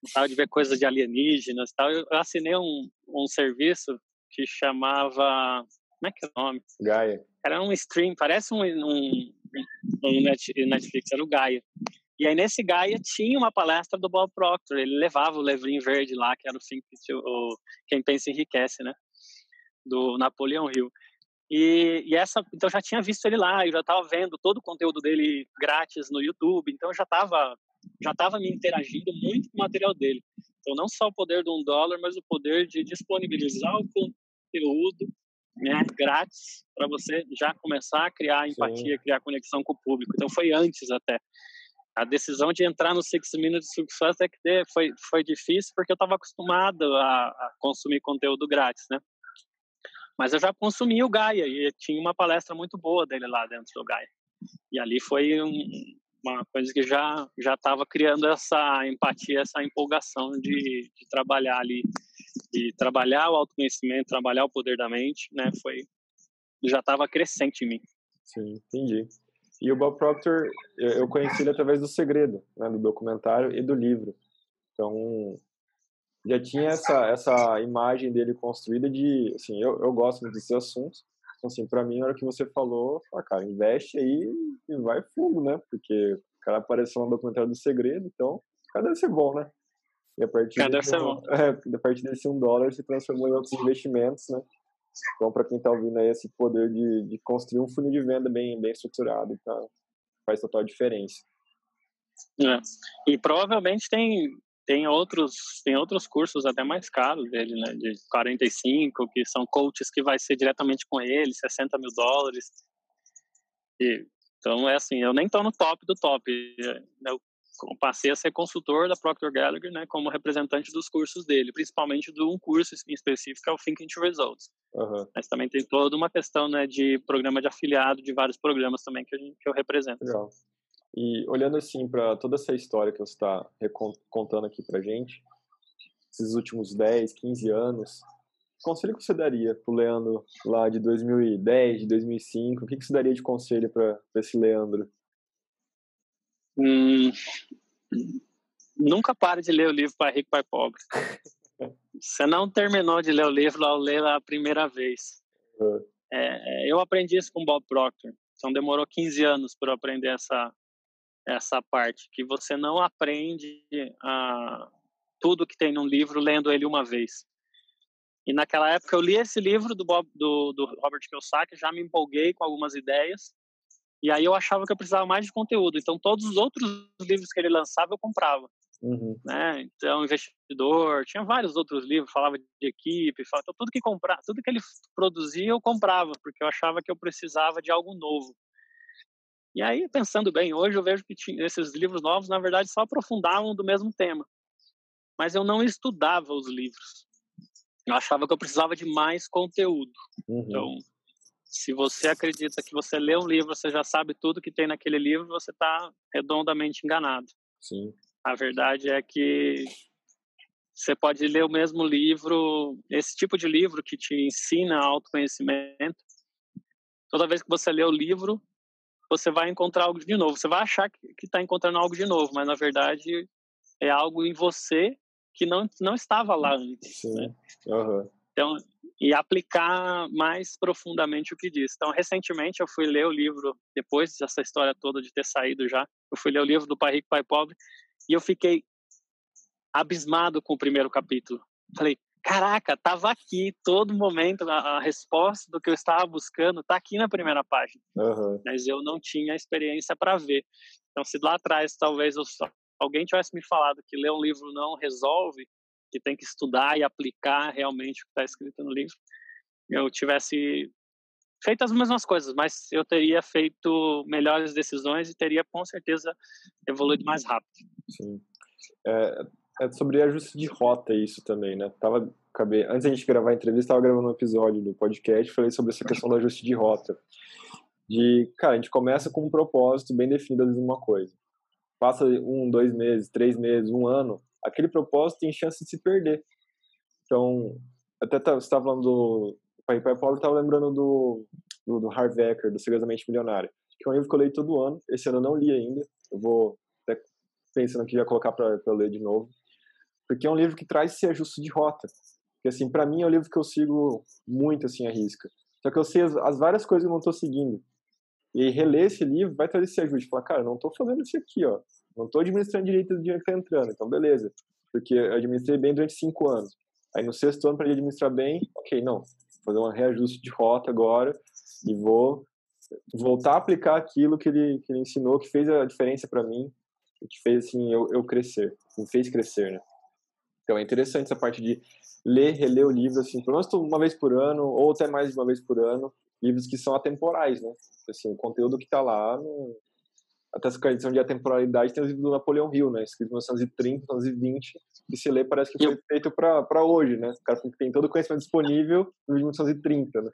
gostava de ver coisas de alienígenas tal. Eu assinei um, um serviço que chamava. Como é que é o nome? Gaia. Era um stream, parece um, um, um Netflix, era o Gaia. E aí nesse Gaia tinha uma palestra do Bob Proctor, ele levava o livrinho verde lá, que era o, Think, o Quem Pensa Enriquece, né? Do Napoleão Hill. E, e, essa, então eu já tinha visto ele lá, eu já estava vendo todo o conteúdo dele grátis no YouTube, então eu já estava já estava me interagindo muito com o material dele. Então não só o poder de um dólar, mas o poder de disponibilizar o conteúdo né, grátis para você já começar a criar empatia, Sim. criar conexão com o público. Então foi antes até. A decisão de entrar no Six Minutes Success é que foi, foi difícil porque eu estava acostumado a, a consumir conteúdo grátis, né? Mas eu já consumi o Gaia e tinha uma palestra muito boa dele lá dentro do Gaia. E ali foi um, uma coisa que já já estava criando essa empatia, essa empolgação de, de, trabalhar ali, de trabalhar o autoconhecimento, trabalhar o poder da mente, né? Foi já estava crescente em mim. Sim, entendi. E o Bob Proctor, eu conheci ele através do Segredo, né, do documentário e do livro. Então, já tinha essa essa imagem dele construída de, assim, eu, eu gosto muito desses assuntos. Então, assim, para mim, na hora que você falou, ah, cara, investe aí e vai fundo, né? Porque o cara apareceu no documentário do segredo, então, o cara deve ser bom, né? E a partir, cara, desse, bom. É, a partir desse um dólar se transformou em outros investimentos, né? Então, para quem está ouvindo aí, esse poder de, de construir um funil de venda bem, bem estruturado tá, faz total diferença. É. E provavelmente tem tem outros, tem outros cursos até mais caros dele, né? De 45, que são coaches que vai ser diretamente com ele, 60 mil dólares. E, então, é assim, eu nem estou no top do top. Eu passei a ser consultor da Procter Gallagher, né? Como representante dos cursos dele, principalmente de um curso em específico, que é o Thinking to Results. Uhum. Mas também tem toda uma questão, né? De programa de afiliado, de vários programas também que, gente, que eu represento. Legal. E olhando assim para toda essa história que você está contando aqui para gente, esses últimos 10, 15 anos, que conselho que você daria para o Leandro lá de 2010, de 2005? O que, que você daria de conselho para esse Leandro? Hum, nunca pare de ler o livro Pai Rico, Pai Pobre. você não terminou de ler o livro ao ler a primeira vez. Uhum. É, eu aprendi isso com Bob Proctor. Então demorou 15 anos para eu aprender essa, essa parte, que você não aprende a, tudo que tem num livro lendo ele uma vez. E naquela época eu li esse livro do, Bob, do, do Robert Kiyosaki, já me empolguei com algumas ideias, e aí eu achava que eu precisava mais de conteúdo. Então todos os outros livros que ele lançava eu comprava. Uhum. Né? Então, investidor, tinha vários outros livros, falava de equipe, falava, então, tudo que comprar, tudo que ele produzia eu comprava, porque eu achava que eu precisava de algo novo. E aí, pensando bem, hoje eu vejo que esses livros novos, na verdade, só aprofundavam do mesmo tema. Mas eu não estudava os livros. Eu achava que eu precisava de mais conteúdo. Uhum. Então, se você acredita que você lê um livro, você já sabe tudo que tem naquele livro, você está redondamente enganado. Sim. A verdade é que você pode ler o mesmo livro, esse tipo de livro que te ensina autoconhecimento. Toda vez que você lê o livro, você vai encontrar algo de novo. Você vai achar que está encontrando algo de novo, mas na verdade é algo em você que não, não estava lá antes. Sim. Né? Uhum. Então, e aplicar mais profundamente o que diz. Então, recentemente eu fui ler o livro, depois dessa história toda de ter saído já, eu fui ler o livro do Pai Rico, Pai Pobre, e eu fiquei abismado com o primeiro capítulo. Falei, caraca, tava aqui todo momento a, a, resposta do que eu estava buscando tá aqui na primeira página. Uhum. Mas eu não tinha experiência para ver. Então, se lá atrás talvez eu, alguém tivesse me falado que ler um livro não resolve, que tem que estudar e aplicar realmente o que está escrito no livro, eu tivesse feito as mesmas coisas, mas eu teria feito melhores decisões e teria com certeza evoluído mais rápido. Sim. É, é sobre ajuste de rota isso também, né? Tava, acabei, antes da gente gravar a entrevista, estava gravando um episódio do podcast, falei sobre essa questão do ajuste de rota. De, cara, a gente começa com um propósito bem definido de uma coisa. Passa um, dois meses, três meses, um ano, aquele propósito tem chance de se perder. Então, até tá, você estava falando do Pai Pai Pobre, estava lembrando do, do, do Harvey Eker, do Segredamente Milionário, que é um livro que eu leio todo ano. Esse ano eu não li ainda. Eu vou pensando que ia colocar para ler de novo, porque é um livro que traz esse ajuste de rota. Que assim, para mim é um livro que eu sigo muito assim a risca. Só que eu sei as, as várias coisas que eu não estou seguindo. E reler esse livro vai trazer esse ajuste. Falar, cara, não estou fazendo isso aqui, ó. Não estou administrando direito do dinheiro que está entrando. Então, beleza. Porque eu administrei bem durante cinco anos. Aí no sexto ano, para administrar bem, ok, não. Vou fazer um reajuste de rota agora e vou voltar a aplicar aquilo que ele, que ele ensinou, que fez a diferença para mim, que fez assim eu, eu crescer, me fez crescer, né? Então é interessante essa parte de ler, reler o livro, assim, pelo menos uma vez por ano, ou até mais de uma vez por ano, livros que são atemporais, né? Assim, o conteúdo que está lá, no... até essa questão de atemporalidade, tem os livros do Napoleão Hill, né? Escrito em 1930, 1920, que se lê parece que foi eu... feito para hoje, né? O cara tem todo o conhecimento disponível no 1930, né?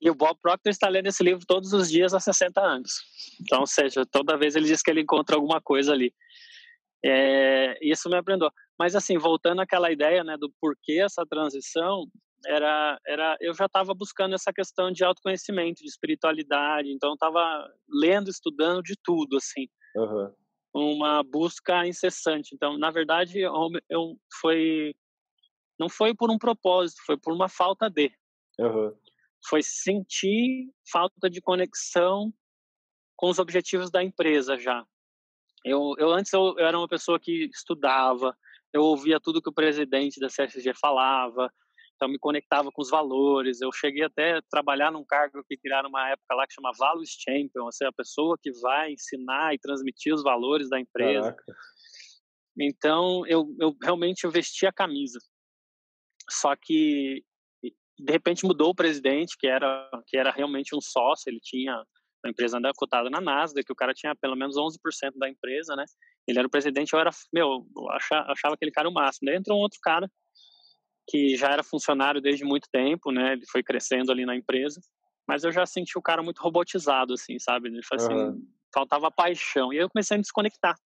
E o Bob Proctor está lendo esse livro todos os dias há 60 anos. Então, ou seja, toda vez ele diz que ele encontra alguma coisa ali. É, isso me aprendeu. Mas, assim, voltando àquela ideia né, do porquê essa transição, era, era eu já estava buscando essa questão de autoconhecimento, de espiritualidade. Então, estava lendo, estudando de tudo, assim. Uhum. Uma busca incessante. Então, na verdade, eu, eu foi não foi por um propósito, foi por uma falta de. Uhum foi sentir falta de conexão com os objetivos da empresa já. Eu, eu antes eu, eu, era uma pessoa que estudava, eu ouvia tudo que o presidente da CSG falava, então me conectava com os valores. Eu cheguei até a trabalhar num cargo que criaram uma época lá que chama Values Champion, ou seja, a pessoa que vai ensinar e transmitir os valores da empresa. Caraca. Então eu, eu realmente vesti a camisa. Só que de repente mudou o presidente, que era que era realmente um sócio, ele tinha uma empresa ainda cotada na Nasdaq, que o cara tinha pelo menos 11% da empresa, né? Ele era o presidente, eu era, meu, eu achava, achava aquele cara o máximo. Daí entrou um outro cara que já era funcionário desde muito tempo, né? Ele foi crescendo ali na empresa, mas eu já senti o cara muito robotizado, assim, sabe? Ele foi assim, uhum. faltava paixão. E aí eu comecei a me desconectar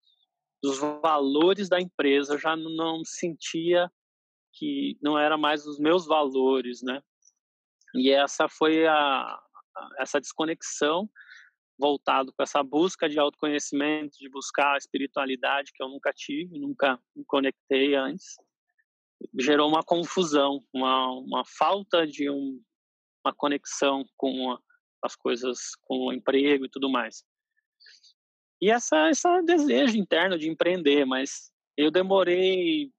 dos valores da empresa, eu já não sentia que não era mais os meus valores, né? E essa foi a essa desconexão voltado com essa busca de autoconhecimento, de buscar a espiritualidade que eu nunca tive, nunca me conectei antes, gerou uma confusão, uma, uma falta de um, uma conexão com a, as coisas, com o emprego e tudo mais. E essa esse desejo interno de empreender, mas eu demorei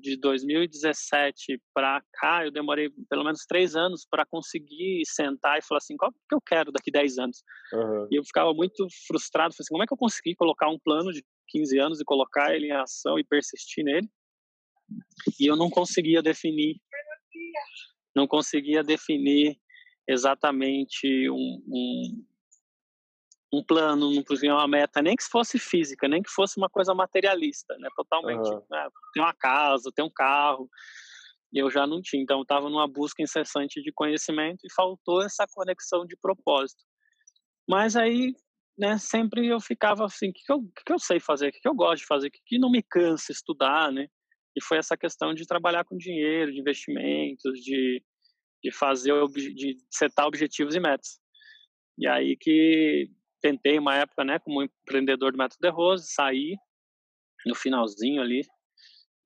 de 2017 para cá, eu demorei pelo menos três anos para conseguir sentar e falar assim, qual que eu quero daqui 10 anos? Uhum. E eu ficava muito frustrado, assim, como é que eu consegui colocar um plano de 15 anos e colocar ele em ação e persistir nele? E eu não conseguia definir, não conseguia definir exatamente um, um um plano, não podia uma meta, nem que fosse física, nem que fosse uma coisa materialista, né? Totalmente. Uhum. Né? Ter uma casa, ter um carro. E eu já não tinha. Então, eu estava numa busca incessante de conhecimento e faltou essa conexão de propósito. Mas aí, né, sempre eu ficava assim: o que, que, eu, que, eu sei fazer? O que, que eu gosto de fazer? O que, que não me cansa estudar, né? E foi essa questão de trabalhar com dinheiro, de investimentos, de, de fazer, de setar objetivos e metas. E aí que tentei uma época, né, como empreendedor do Método de Rose, saí no finalzinho ali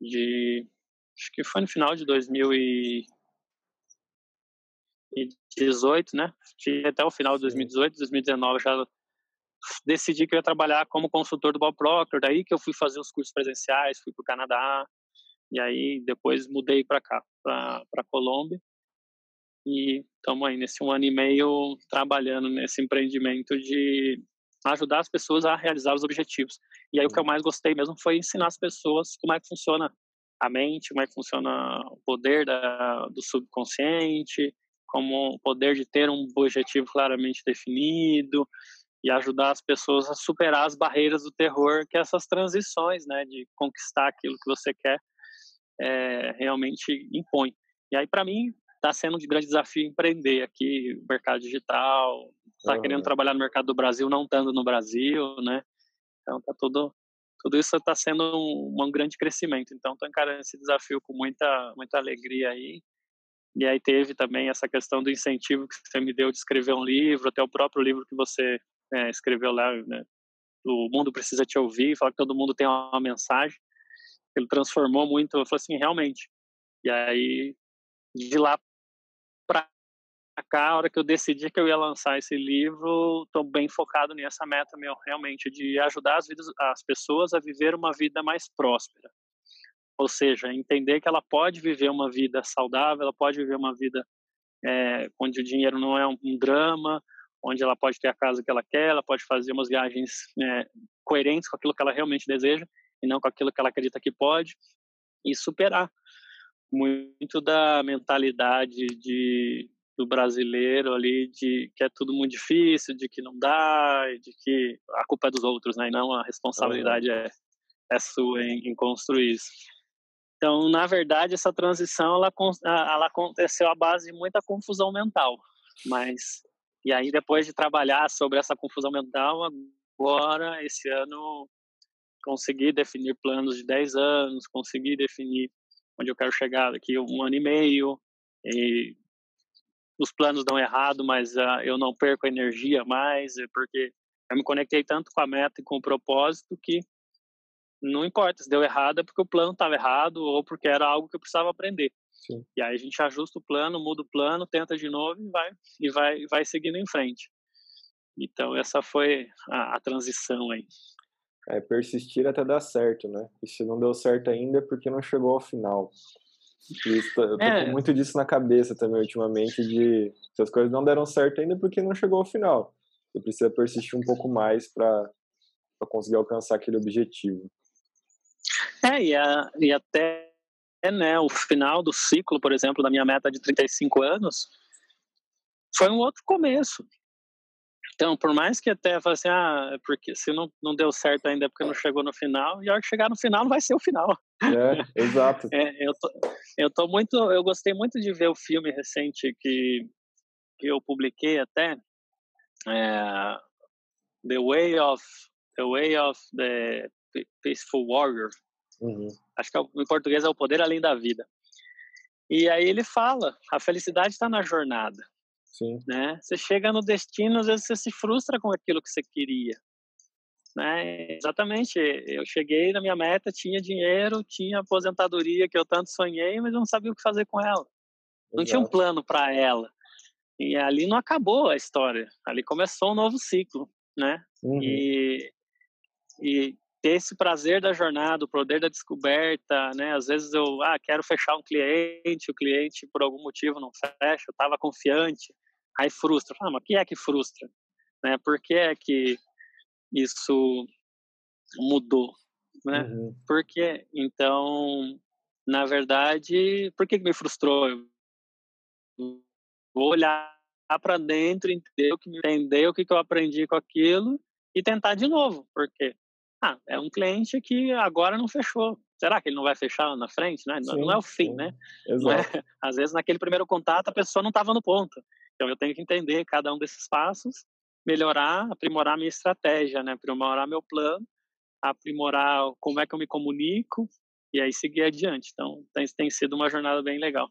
de acho que foi no final de 2018, né? Fiquei até o final de 2018, 2019 já decidi que eu ia trabalhar como consultor do Bob Proctor, daí que eu fui fazer os cursos presenciais, fui para o Canadá, e aí depois mudei para cá, para Colômbia, e estamos aí nesse um ano e meio trabalhando nesse empreendimento de ajudar as pessoas a realizar os objetivos. E aí o que eu mais gostei mesmo foi ensinar as pessoas como é que funciona a mente, como é que funciona o poder da, do subconsciente, como o poder de ter um objetivo claramente definido e ajudar as pessoas a superar as barreiras do terror que essas transições, né, de conquistar aquilo que você quer, é, realmente impõe. E aí para mim está sendo um grande desafio empreender aqui, mercado digital, está uhum. querendo trabalhar no mercado do Brasil, não estando no Brasil, né? Então tá tudo tudo isso está sendo um, um, grande crescimento. Então estou encarando esse desafio com muita muita alegria aí. E aí teve também essa questão do incentivo que você me deu de escrever um livro, até o próprio livro que você é, escreveu lá, né? o mundo precisa te ouvir, fala que todo mundo tem uma mensagem. Ele transformou muito, eu falei assim, realmente. E aí, de lá cá, a hora que eu decidi que eu ia lançar esse livro, estou bem focado nessa meta meu, realmente, de ajudar as, vidas, as pessoas a viver uma vida mais próspera. Ou seja, entender que ela pode viver uma vida saudável, ela pode viver uma vida é, onde o dinheiro não é um, um, drama, onde ela pode ter a casa que ela quer, ela pode fazer umas viagens é, coerentes com aquilo que ela realmente deseja e não com aquilo que ela acredita que pode e superar muito da mentalidade de do brasileiro ali de que é tudo muito difícil, de que não dá, de que a culpa é dos outros, né? E não a responsabilidade é, é sua em, em construir isso. Então, na verdade, essa transição ela, ela aconteceu à base de muita confusão mental. Mas, e aí, depois de trabalhar sobre essa confusão mental, agora, esse ano, consegui definir planos de 10 anos, consegui definir onde eu quero chegar daqui um ano e meio. E os planos dão errado, mas uh, eu não perco energia mais, é porque eu me conectei tanto com a meta e com o propósito que não importa se deu errado, é porque o plano estava errado ou porque era algo que eu precisava aprender. Sim. E aí a gente ajusta o plano, muda o plano, tenta de novo e vai e vai vai seguindo em frente. Então essa foi a, a transição aí. É persistir até dar certo, né? E se não deu certo ainda é porque não chegou ao final. Isso, eu tô é. com muito disso na cabeça também ultimamente de se as coisas não deram certo ainda é porque não chegou ao final. Você precisa persistir um pouco mais para conseguir alcançar aquele objetivo. É, e, a, e até né, o final do ciclo, por exemplo, da minha meta de 35 anos, foi um outro começo. Então, por mais que até fale assim, ah, é porque se não, não deu certo ainda é porque não chegou no final, e a hora que chegar no final não vai ser o final. É, exato. é, eu, tô, eu tô muito, eu gostei muito de ver o filme recente que, que eu publiquei até, é, The Way of The Way of the Peaceful Warrior. Uhum. Acho que é em português é o poder além da vida. E aí ele fala, a felicidade está na jornada. Sim. Né? Você chega no destino, às vezes você se frustra com aquilo que você queria. Né? Exatamente. Eu cheguei na minha meta, tinha dinheiro, tinha aposentadoria que eu tanto sonhei, mas eu não sabia o que fazer com ela. Não Exato. tinha um plano para ela. E ali não acabou a história. Ali começou um novo ciclo, né? Uhum. E, e ter esse prazer da jornada, o poder da descoberta, né? Às vezes eu, ah, quero fechar um cliente, o cliente por algum motivo não fecha, eu estava confiante, aí frustra. Ah, mas o que é que frustra? Né? Por que é que isso mudou, né? Uhum. Porque então, na verdade, por que me frustrou? vou olhar para dentro, entender o que entender o que eu aprendi com aquilo e tentar de novo, porque ah, é um cliente que agora não fechou. Será que ele não vai fechar na frente? Né? Sim, não é o fim, sim. né? É? Às vezes, naquele primeiro contato, a pessoa não estava no ponto. Então, eu tenho que entender cada um desses passos, melhorar, aprimorar minha estratégia, né? aprimorar meu plano, aprimorar como é que eu me comunico e aí seguir adiante. Então, tem, tem sido uma jornada bem legal.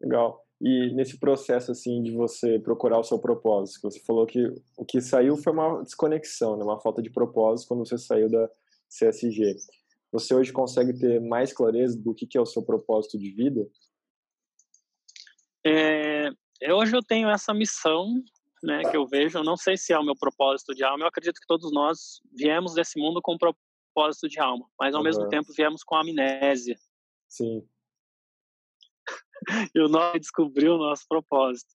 Legal. E nesse processo assim de você procurar o seu propósito, que você falou que o que saiu foi uma desconexão, né? uma falta de propósito quando você saiu da CSG. Você hoje consegue ter mais clareza do que é o seu propósito de vida? É, hoje eu tenho essa missão, né, que eu vejo. Eu não sei se é o meu propósito de alma. Eu acredito que todos nós viemos desse mundo com um propósito de alma, mas ao uhum. mesmo tempo viemos com amnésia. Sim. e o nome descobriu o nosso propósito.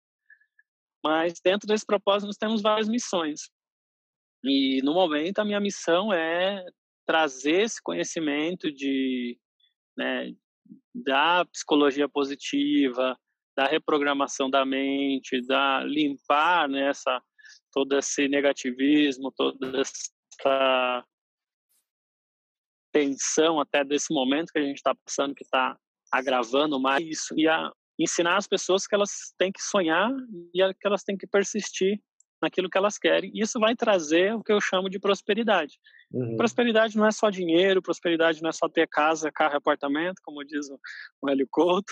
Mas dentro desse propósito nós temos várias missões. E no momento a minha missão é trazer esse conhecimento de né, da psicologia positiva, da reprogramação da mente, da limpar nessa né, todo esse negativismo, toda essa tensão até desse momento que a gente está passando, que está agravando mais isso e a ensinar as pessoas que elas têm que sonhar e que elas têm que persistir naquilo que elas querem. E isso vai trazer o que eu chamo de prosperidade. Uhum. Prosperidade não é só dinheiro, prosperidade não é só ter casa, carro apartamento, como diz o Hélio Couto.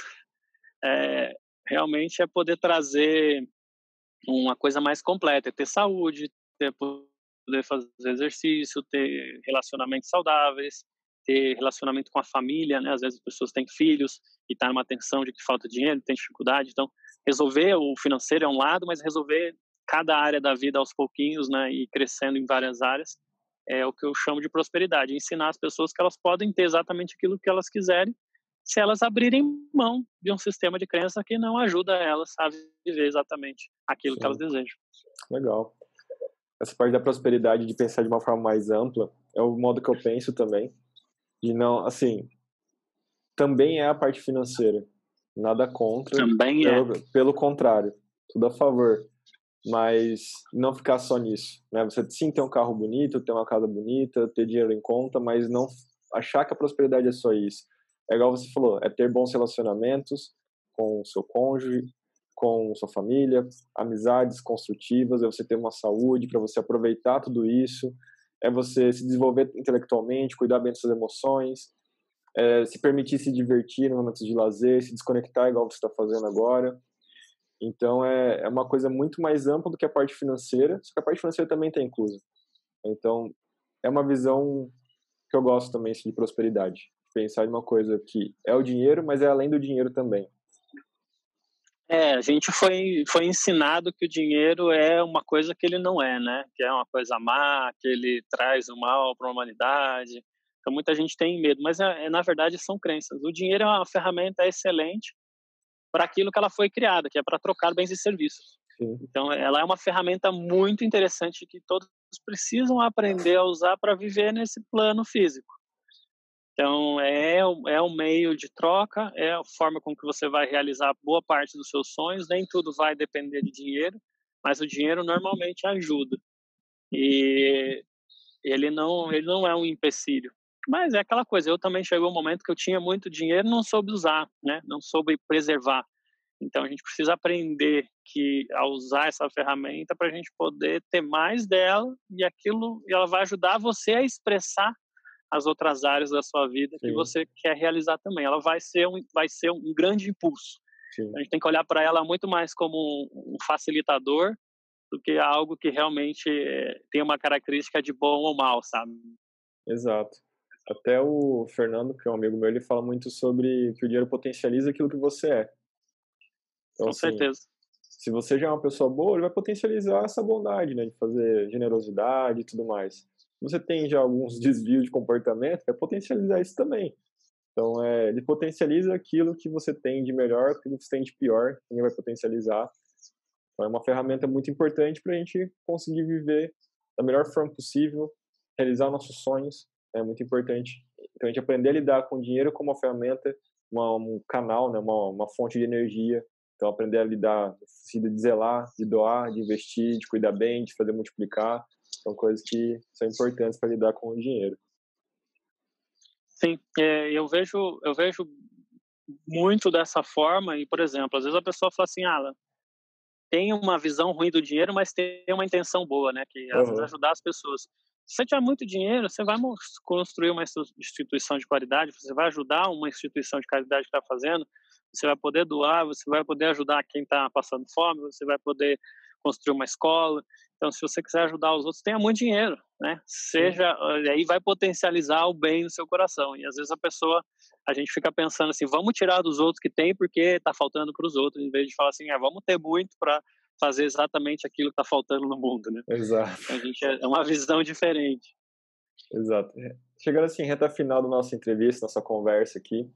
É, realmente é poder trazer uma coisa mais completa, é ter saúde, ter poder fazer exercício, ter relacionamentos saudáveis, ter relacionamento com a família, né? Às vezes as pessoas têm filhos e tá numa tensão de que falta dinheiro, tem dificuldade, então resolver o financeiro é um lado, mas resolver cada área da vida aos pouquinhos, né, e crescendo em várias áreas, é o que eu chamo de prosperidade, ensinar as pessoas que elas podem ter exatamente aquilo que elas quiserem, se elas abrirem mão de um sistema de crença que não ajuda elas a viver exatamente aquilo Sim. que elas desejam. Legal. Essa parte da prosperidade, de pensar de uma forma mais ampla, é o modo que eu penso também. E não, assim, também é a parte financeira. Nada contra. Também é. Pelo, pelo contrário, tudo a favor. Mas não ficar só nisso. Né? Você sim ter um carro bonito, ter uma casa bonita, ter dinheiro em conta, mas não achar que a prosperidade é só isso. É igual você falou, é ter bons relacionamentos com o seu cônjuge, com sua família, amizades construtivas, é você ter uma saúde para você aproveitar tudo isso, é você se desenvolver intelectualmente, cuidar bem das suas emoções, é, se permitir se divertir no momentos de lazer, se desconectar igual você está fazendo agora. Então é, é uma coisa muito mais ampla do que a parte financeira, só que a parte financeira também está inclusa. Então é uma visão que eu gosto também assim, de prosperidade. Pensar em uma coisa que é o dinheiro, mas é além do dinheiro também. É, a gente foi, foi ensinado que o dinheiro é uma coisa que ele não é, né? Que é uma coisa má, que ele traz o mal para a humanidade. Então muita gente tem medo, mas é, é, na verdade são crenças. O dinheiro é uma ferramenta excelente para aquilo que ela foi criada, que é para trocar bens e serviços. Sim. Então ela é uma ferramenta muito interessante que todos precisam aprender a usar para viver nesse plano físico. Então, é, é um meio de troca, é a forma com que você vai realizar boa parte dos seus sonhos. Nem tudo vai depender de dinheiro, mas o dinheiro normalmente ajuda. E ele não, ele não é um empecilho. Mas é aquela coisa, eu também chegou um momento que eu tinha muito dinheiro não soube usar, né? não soube preservar. Então, a gente precisa aprender que a usar essa ferramenta para a gente poder ter mais dela e aquilo e ela vai ajudar você a expressar as outras áreas da sua vida Sim. que você quer realizar também. Ela vai ser um, vai ser um grande impulso. Sim. A gente tem que olhar para ela muito mais como um facilitador do que algo que realmente é, tem uma característica de bom ou mal, sabe? Exato. Até o Fernando, que é um amigo meu, ele fala muito sobre que o dinheiro potencializa aquilo que você é. Então, Com assim, certeza. Se você já é uma pessoa boa, ele vai potencializar essa bondade, né? De fazer generosidade e tudo mais você tem já alguns desvios de comportamento, é potencializar isso também. Então, é, ele potencializa aquilo que você tem de melhor, aquilo que você tem de pior, também vai potencializar. Então, é uma ferramenta muito importante para a gente conseguir viver da melhor forma possível, realizar nossos sonhos, é muito importante. Então, a gente aprender a lidar com o dinheiro como uma ferramenta, uma, um canal, né, uma, uma fonte de energia. Então, aprender a lidar, de zelar, de doar, de investir, de cuidar bem, de fazer multiplicar. São coisas que são importantes para lidar com o dinheiro. Sim, é, eu vejo eu vejo muito dessa forma e, por exemplo, às vezes a pessoa fala assim, ah, tem uma visão ruim do dinheiro, mas tem uma intenção boa, né, que às uhum. vezes ajudar as pessoas. Se você tiver muito dinheiro, você vai construir uma instituição de qualidade, você vai ajudar uma instituição de caridade que está fazendo, você vai poder doar, você vai poder ajudar quem está passando fome, você vai poder construir uma escola. Então, se você quiser ajudar os outros, tenha muito dinheiro, né? Seja, aí vai potencializar o bem no seu coração. E às vezes a pessoa, a gente fica pensando assim, vamos tirar dos outros que tem porque está faltando para os outros, em vez de falar assim, é, vamos ter muito para fazer exatamente aquilo que está faltando no mundo, né? Exato. A gente é, é uma visão diferente. Exato. É, chegando assim, reta final da nossa entrevista, nossa conversa aqui,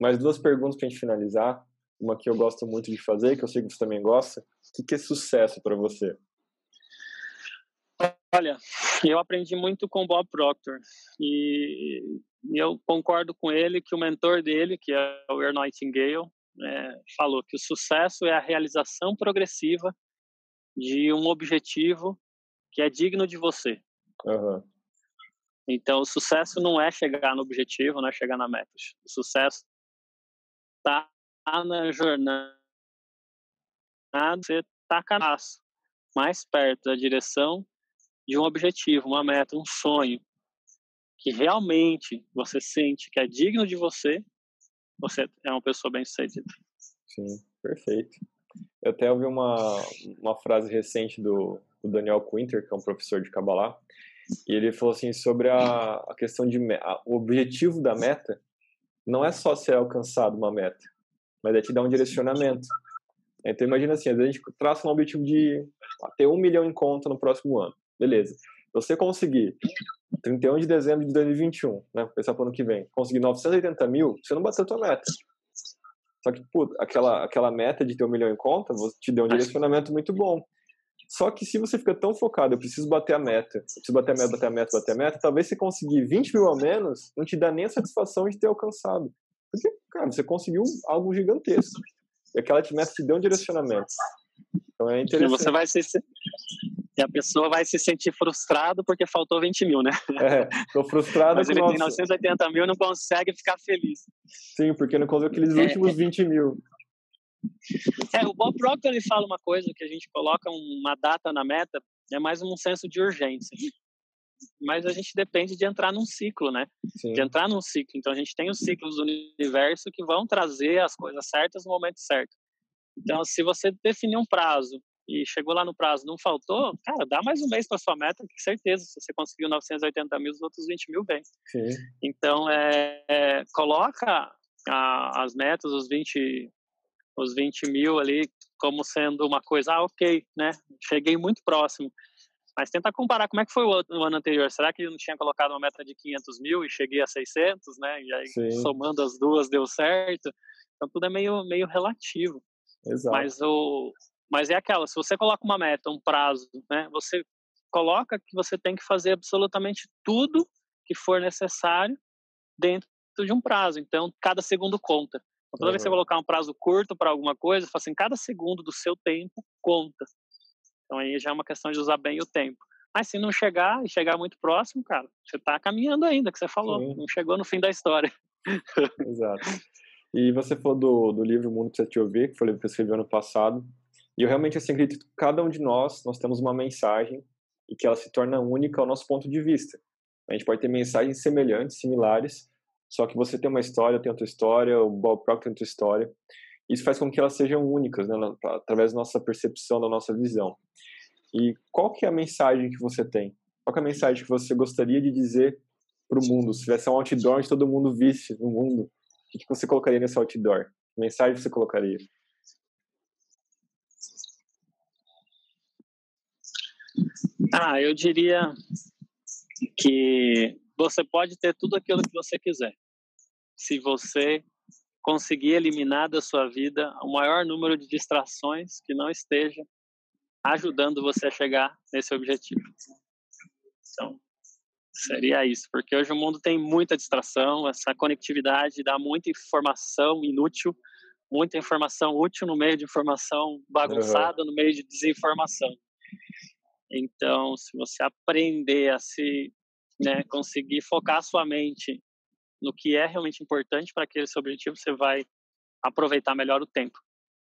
mais duas perguntas para a gente finalizar. Uma que eu gosto muito de fazer, que eu sei que você também gosta. O que é sucesso para você? Olha, eu aprendi muito com Bob Proctor e eu concordo com ele que o mentor dele, que é o Earl Nightingale, é, falou que o sucesso é a realização progressiva de um objetivo que é digno de você. Uhum. Então, o sucesso não é chegar no objetivo, não é chegar na meta. O sucesso está na jornada, você está mais perto da direção de um objetivo, uma meta, um sonho que realmente você sente que é digno de você, você é uma pessoa bem-sucedida. Sim, perfeito. Eu até ouvi uma, uma frase recente do o Daniel Quinter, que é um professor de Kabbalah, e ele falou assim sobre a, a questão de a, o objetivo da meta não é só ser alcançado uma meta, mas é te dar um direcionamento. Então imagina assim, a gente traça um objetivo de ter um milhão em conta no próximo ano, beleza? Você conseguir 31 de dezembro de 2021, né? Pensar para o ano que vem, conseguir 980 mil, você não bateu a tua meta. Só que, aquela, aquela meta de ter um milhão em conta, te deu um direcionamento muito bom. Só que se você fica tão focado, eu preciso bater a meta, eu preciso bater a meta, bater a meta, bater a meta, talvez você conseguir 20 mil a menos, não te dá nem a satisfação de ter alcançado. Porque, cara, você conseguiu algo gigantesco. E aquela meta te deu um direcionamento. Então é interessante. E você vai se, e a pessoa vai se sentir frustrado porque faltou 20 mil, né? É, tô frustrado. Mas ele tem 980 mil e não consegue ficar feliz. Sim, porque não conseguiu aqueles é, últimos 20 mil. É, o Bob Proctor ele fala uma coisa que a gente coloca uma data na meta, é mais um senso de urgência. Mas a gente depende de entrar num ciclo, né? Sim. De entrar num ciclo. Então a gente tem os ciclos do universo que vão trazer as coisas certas no momento certo. Então, se você definir um prazo e chegou lá no prazo, não faltou, cara, dá mais um mês para sua meta, que certeza, se você conseguiu 980 mil, os outros 20 mil vem. Sim. Então, é, é, coloca a, as metas, os 20, os 20 mil ali, como sendo uma coisa, ah, ok, né, cheguei muito próximo. Mas tenta comparar como é que foi o, o ano anterior. Será que eu não tinha colocado uma meta de 500 mil e cheguei a 600, né? E aí, Sim. somando as duas, deu certo. Então, tudo é meio, meio relativo. Exato. Mas o, mas é aquela, se você coloca uma meta, um prazo, né, você coloca que você tem que fazer absolutamente tudo que for necessário dentro de um prazo. Então, cada segundo conta. Então, toda uhum. vez que você colocar um prazo curto para alguma coisa, fala assim, cada segundo do seu tempo conta. Então, aí já é uma questão de usar bem o tempo. Mas se não chegar e chegar muito próximo, cara, você está caminhando ainda, que você falou. Sim. Não chegou no fim da história. Exato. E você falou do, do livro Mundo Precisa Te Ouvir, que foi o livro que eu escrevi ano passado. E eu realmente assim, acredito que cada um de nós, nós temos uma mensagem e que ela se torna única ao nosso ponto de vista. A gente pode ter mensagens semelhantes, similares, só que você tem uma história, tem outra história, o Bob Proctor tem outra história. Isso faz com que elas sejam únicas, né, através da nossa percepção, da nossa visão. E qual que é a mensagem que você tem? Qual é a mensagem que você gostaria de dizer para o mundo? Se tivesse um outdoor onde todo mundo visse no mundo, o que você colocaria nesse outdoor? Que mensagem você colocaria? Ah, eu diria que você pode ter tudo aquilo que você quiser. Se você conseguir eliminar da sua vida o maior número de distrações que não esteja ajudando você a chegar nesse objetivo. Então, seria isso, porque hoje o mundo tem muita distração, essa conectividade dá muita informação inútil, muita informação útil no meio de informação bagunçada, uhum. no meio de desinformação. Então, se você aprender a se né, conseguir focar sua mente no que é realmente importante para aquele seu objetivo, você vai aproveitar melhor o tempo.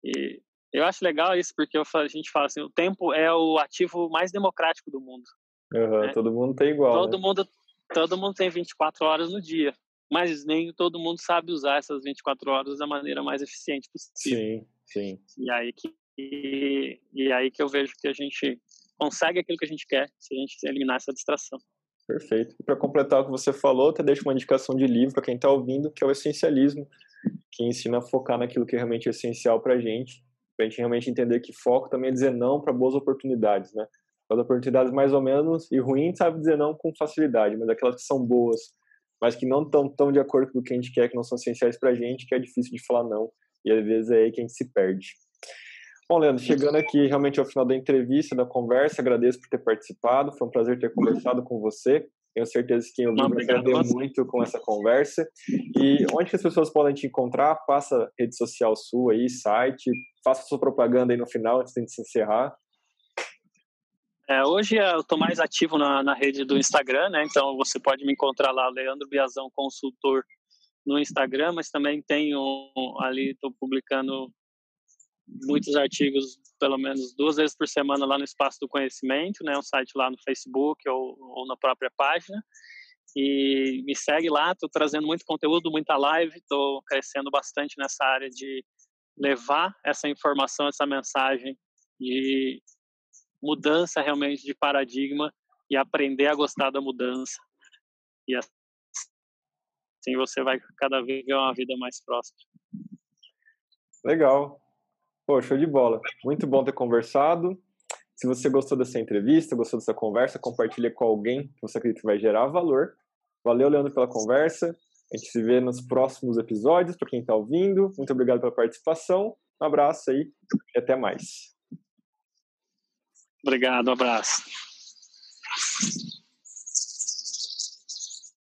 E eu acho legal isso porque eu, a gente fala assim, o tempo é o ativo mais democrático do mundo. Uhum, né? Todo mundo tem igual. Todo né? mundo, todo mundo tem 24 horas no dia, mas nem todo mundo sabe usar essas 24 horas da maneira mais eficiente possível. Sim, sim. E aí que e, e aí que eu vejo que a gente consegue aquilo que a gente quer se a gente eliminar essa distração. Perfeito. E para completar o que você falou, até deixo uma indicação de livro para quem está ouvindo, que é o Essencialismo, que ensina a focar naquilo que é realmente é essencial para a gente, para a gente realmente entender que foco também é dizer não para boas oportunidades, né? As oportunidades mais ou menos e ruins sabe dizer não com facilidade, mas aquelas que são boas, mas que não estão tão de acordo com o que a gente quer, que não são essenciais para a gente, que é difícil de falar não. E às vezes é aí que a gente se perde. Bom, Leandro, chegando aqui realmente ao final da entrevista, da conversa, agradeço por ter participado, foi um prazer ter conversado com você. Tenho certeza que quem ouviu vai aprender muito com essa conversa. E onde que as pessoas podem te encontrar? Passa rede social sua aí, site, faça sua propaganda aí no final, antes de se encerrar. É, hoje eu estou mais ativo na, na rede do Instagram, né? Então você pode me encontrar lá, Leandro Biazão Consultor, no Instagram, mas também tenho ali, estou publicando muitos artigos, pelo menos duas vezes por semana, lá no Espaço do Conhecimento, né, um site lá no Facebook ou, ou na própria página. E me segue lá, estou trazendo muito conteúdo, muita live, estou crescendo bastante nessa área de levar essa informação, essa mensagem de mudança realmente de paradigma e aprender a gostar da mudança. E assim você vai cada vez ver uma vida mais próxima. Legal. Pô, show de bola. Muito bom ter conversado. Se você gostou dessa entrevista, gostou dessa conversa, compartilhe com alguém que você acredita que vai gerar valor. Valeu, Leandro, pela conversa. A gente se vê nos próximos episódios, para quem está ouvindo. Muito obrigado pela participação. Um abraço aí e até mais. Obrigado, um abraço.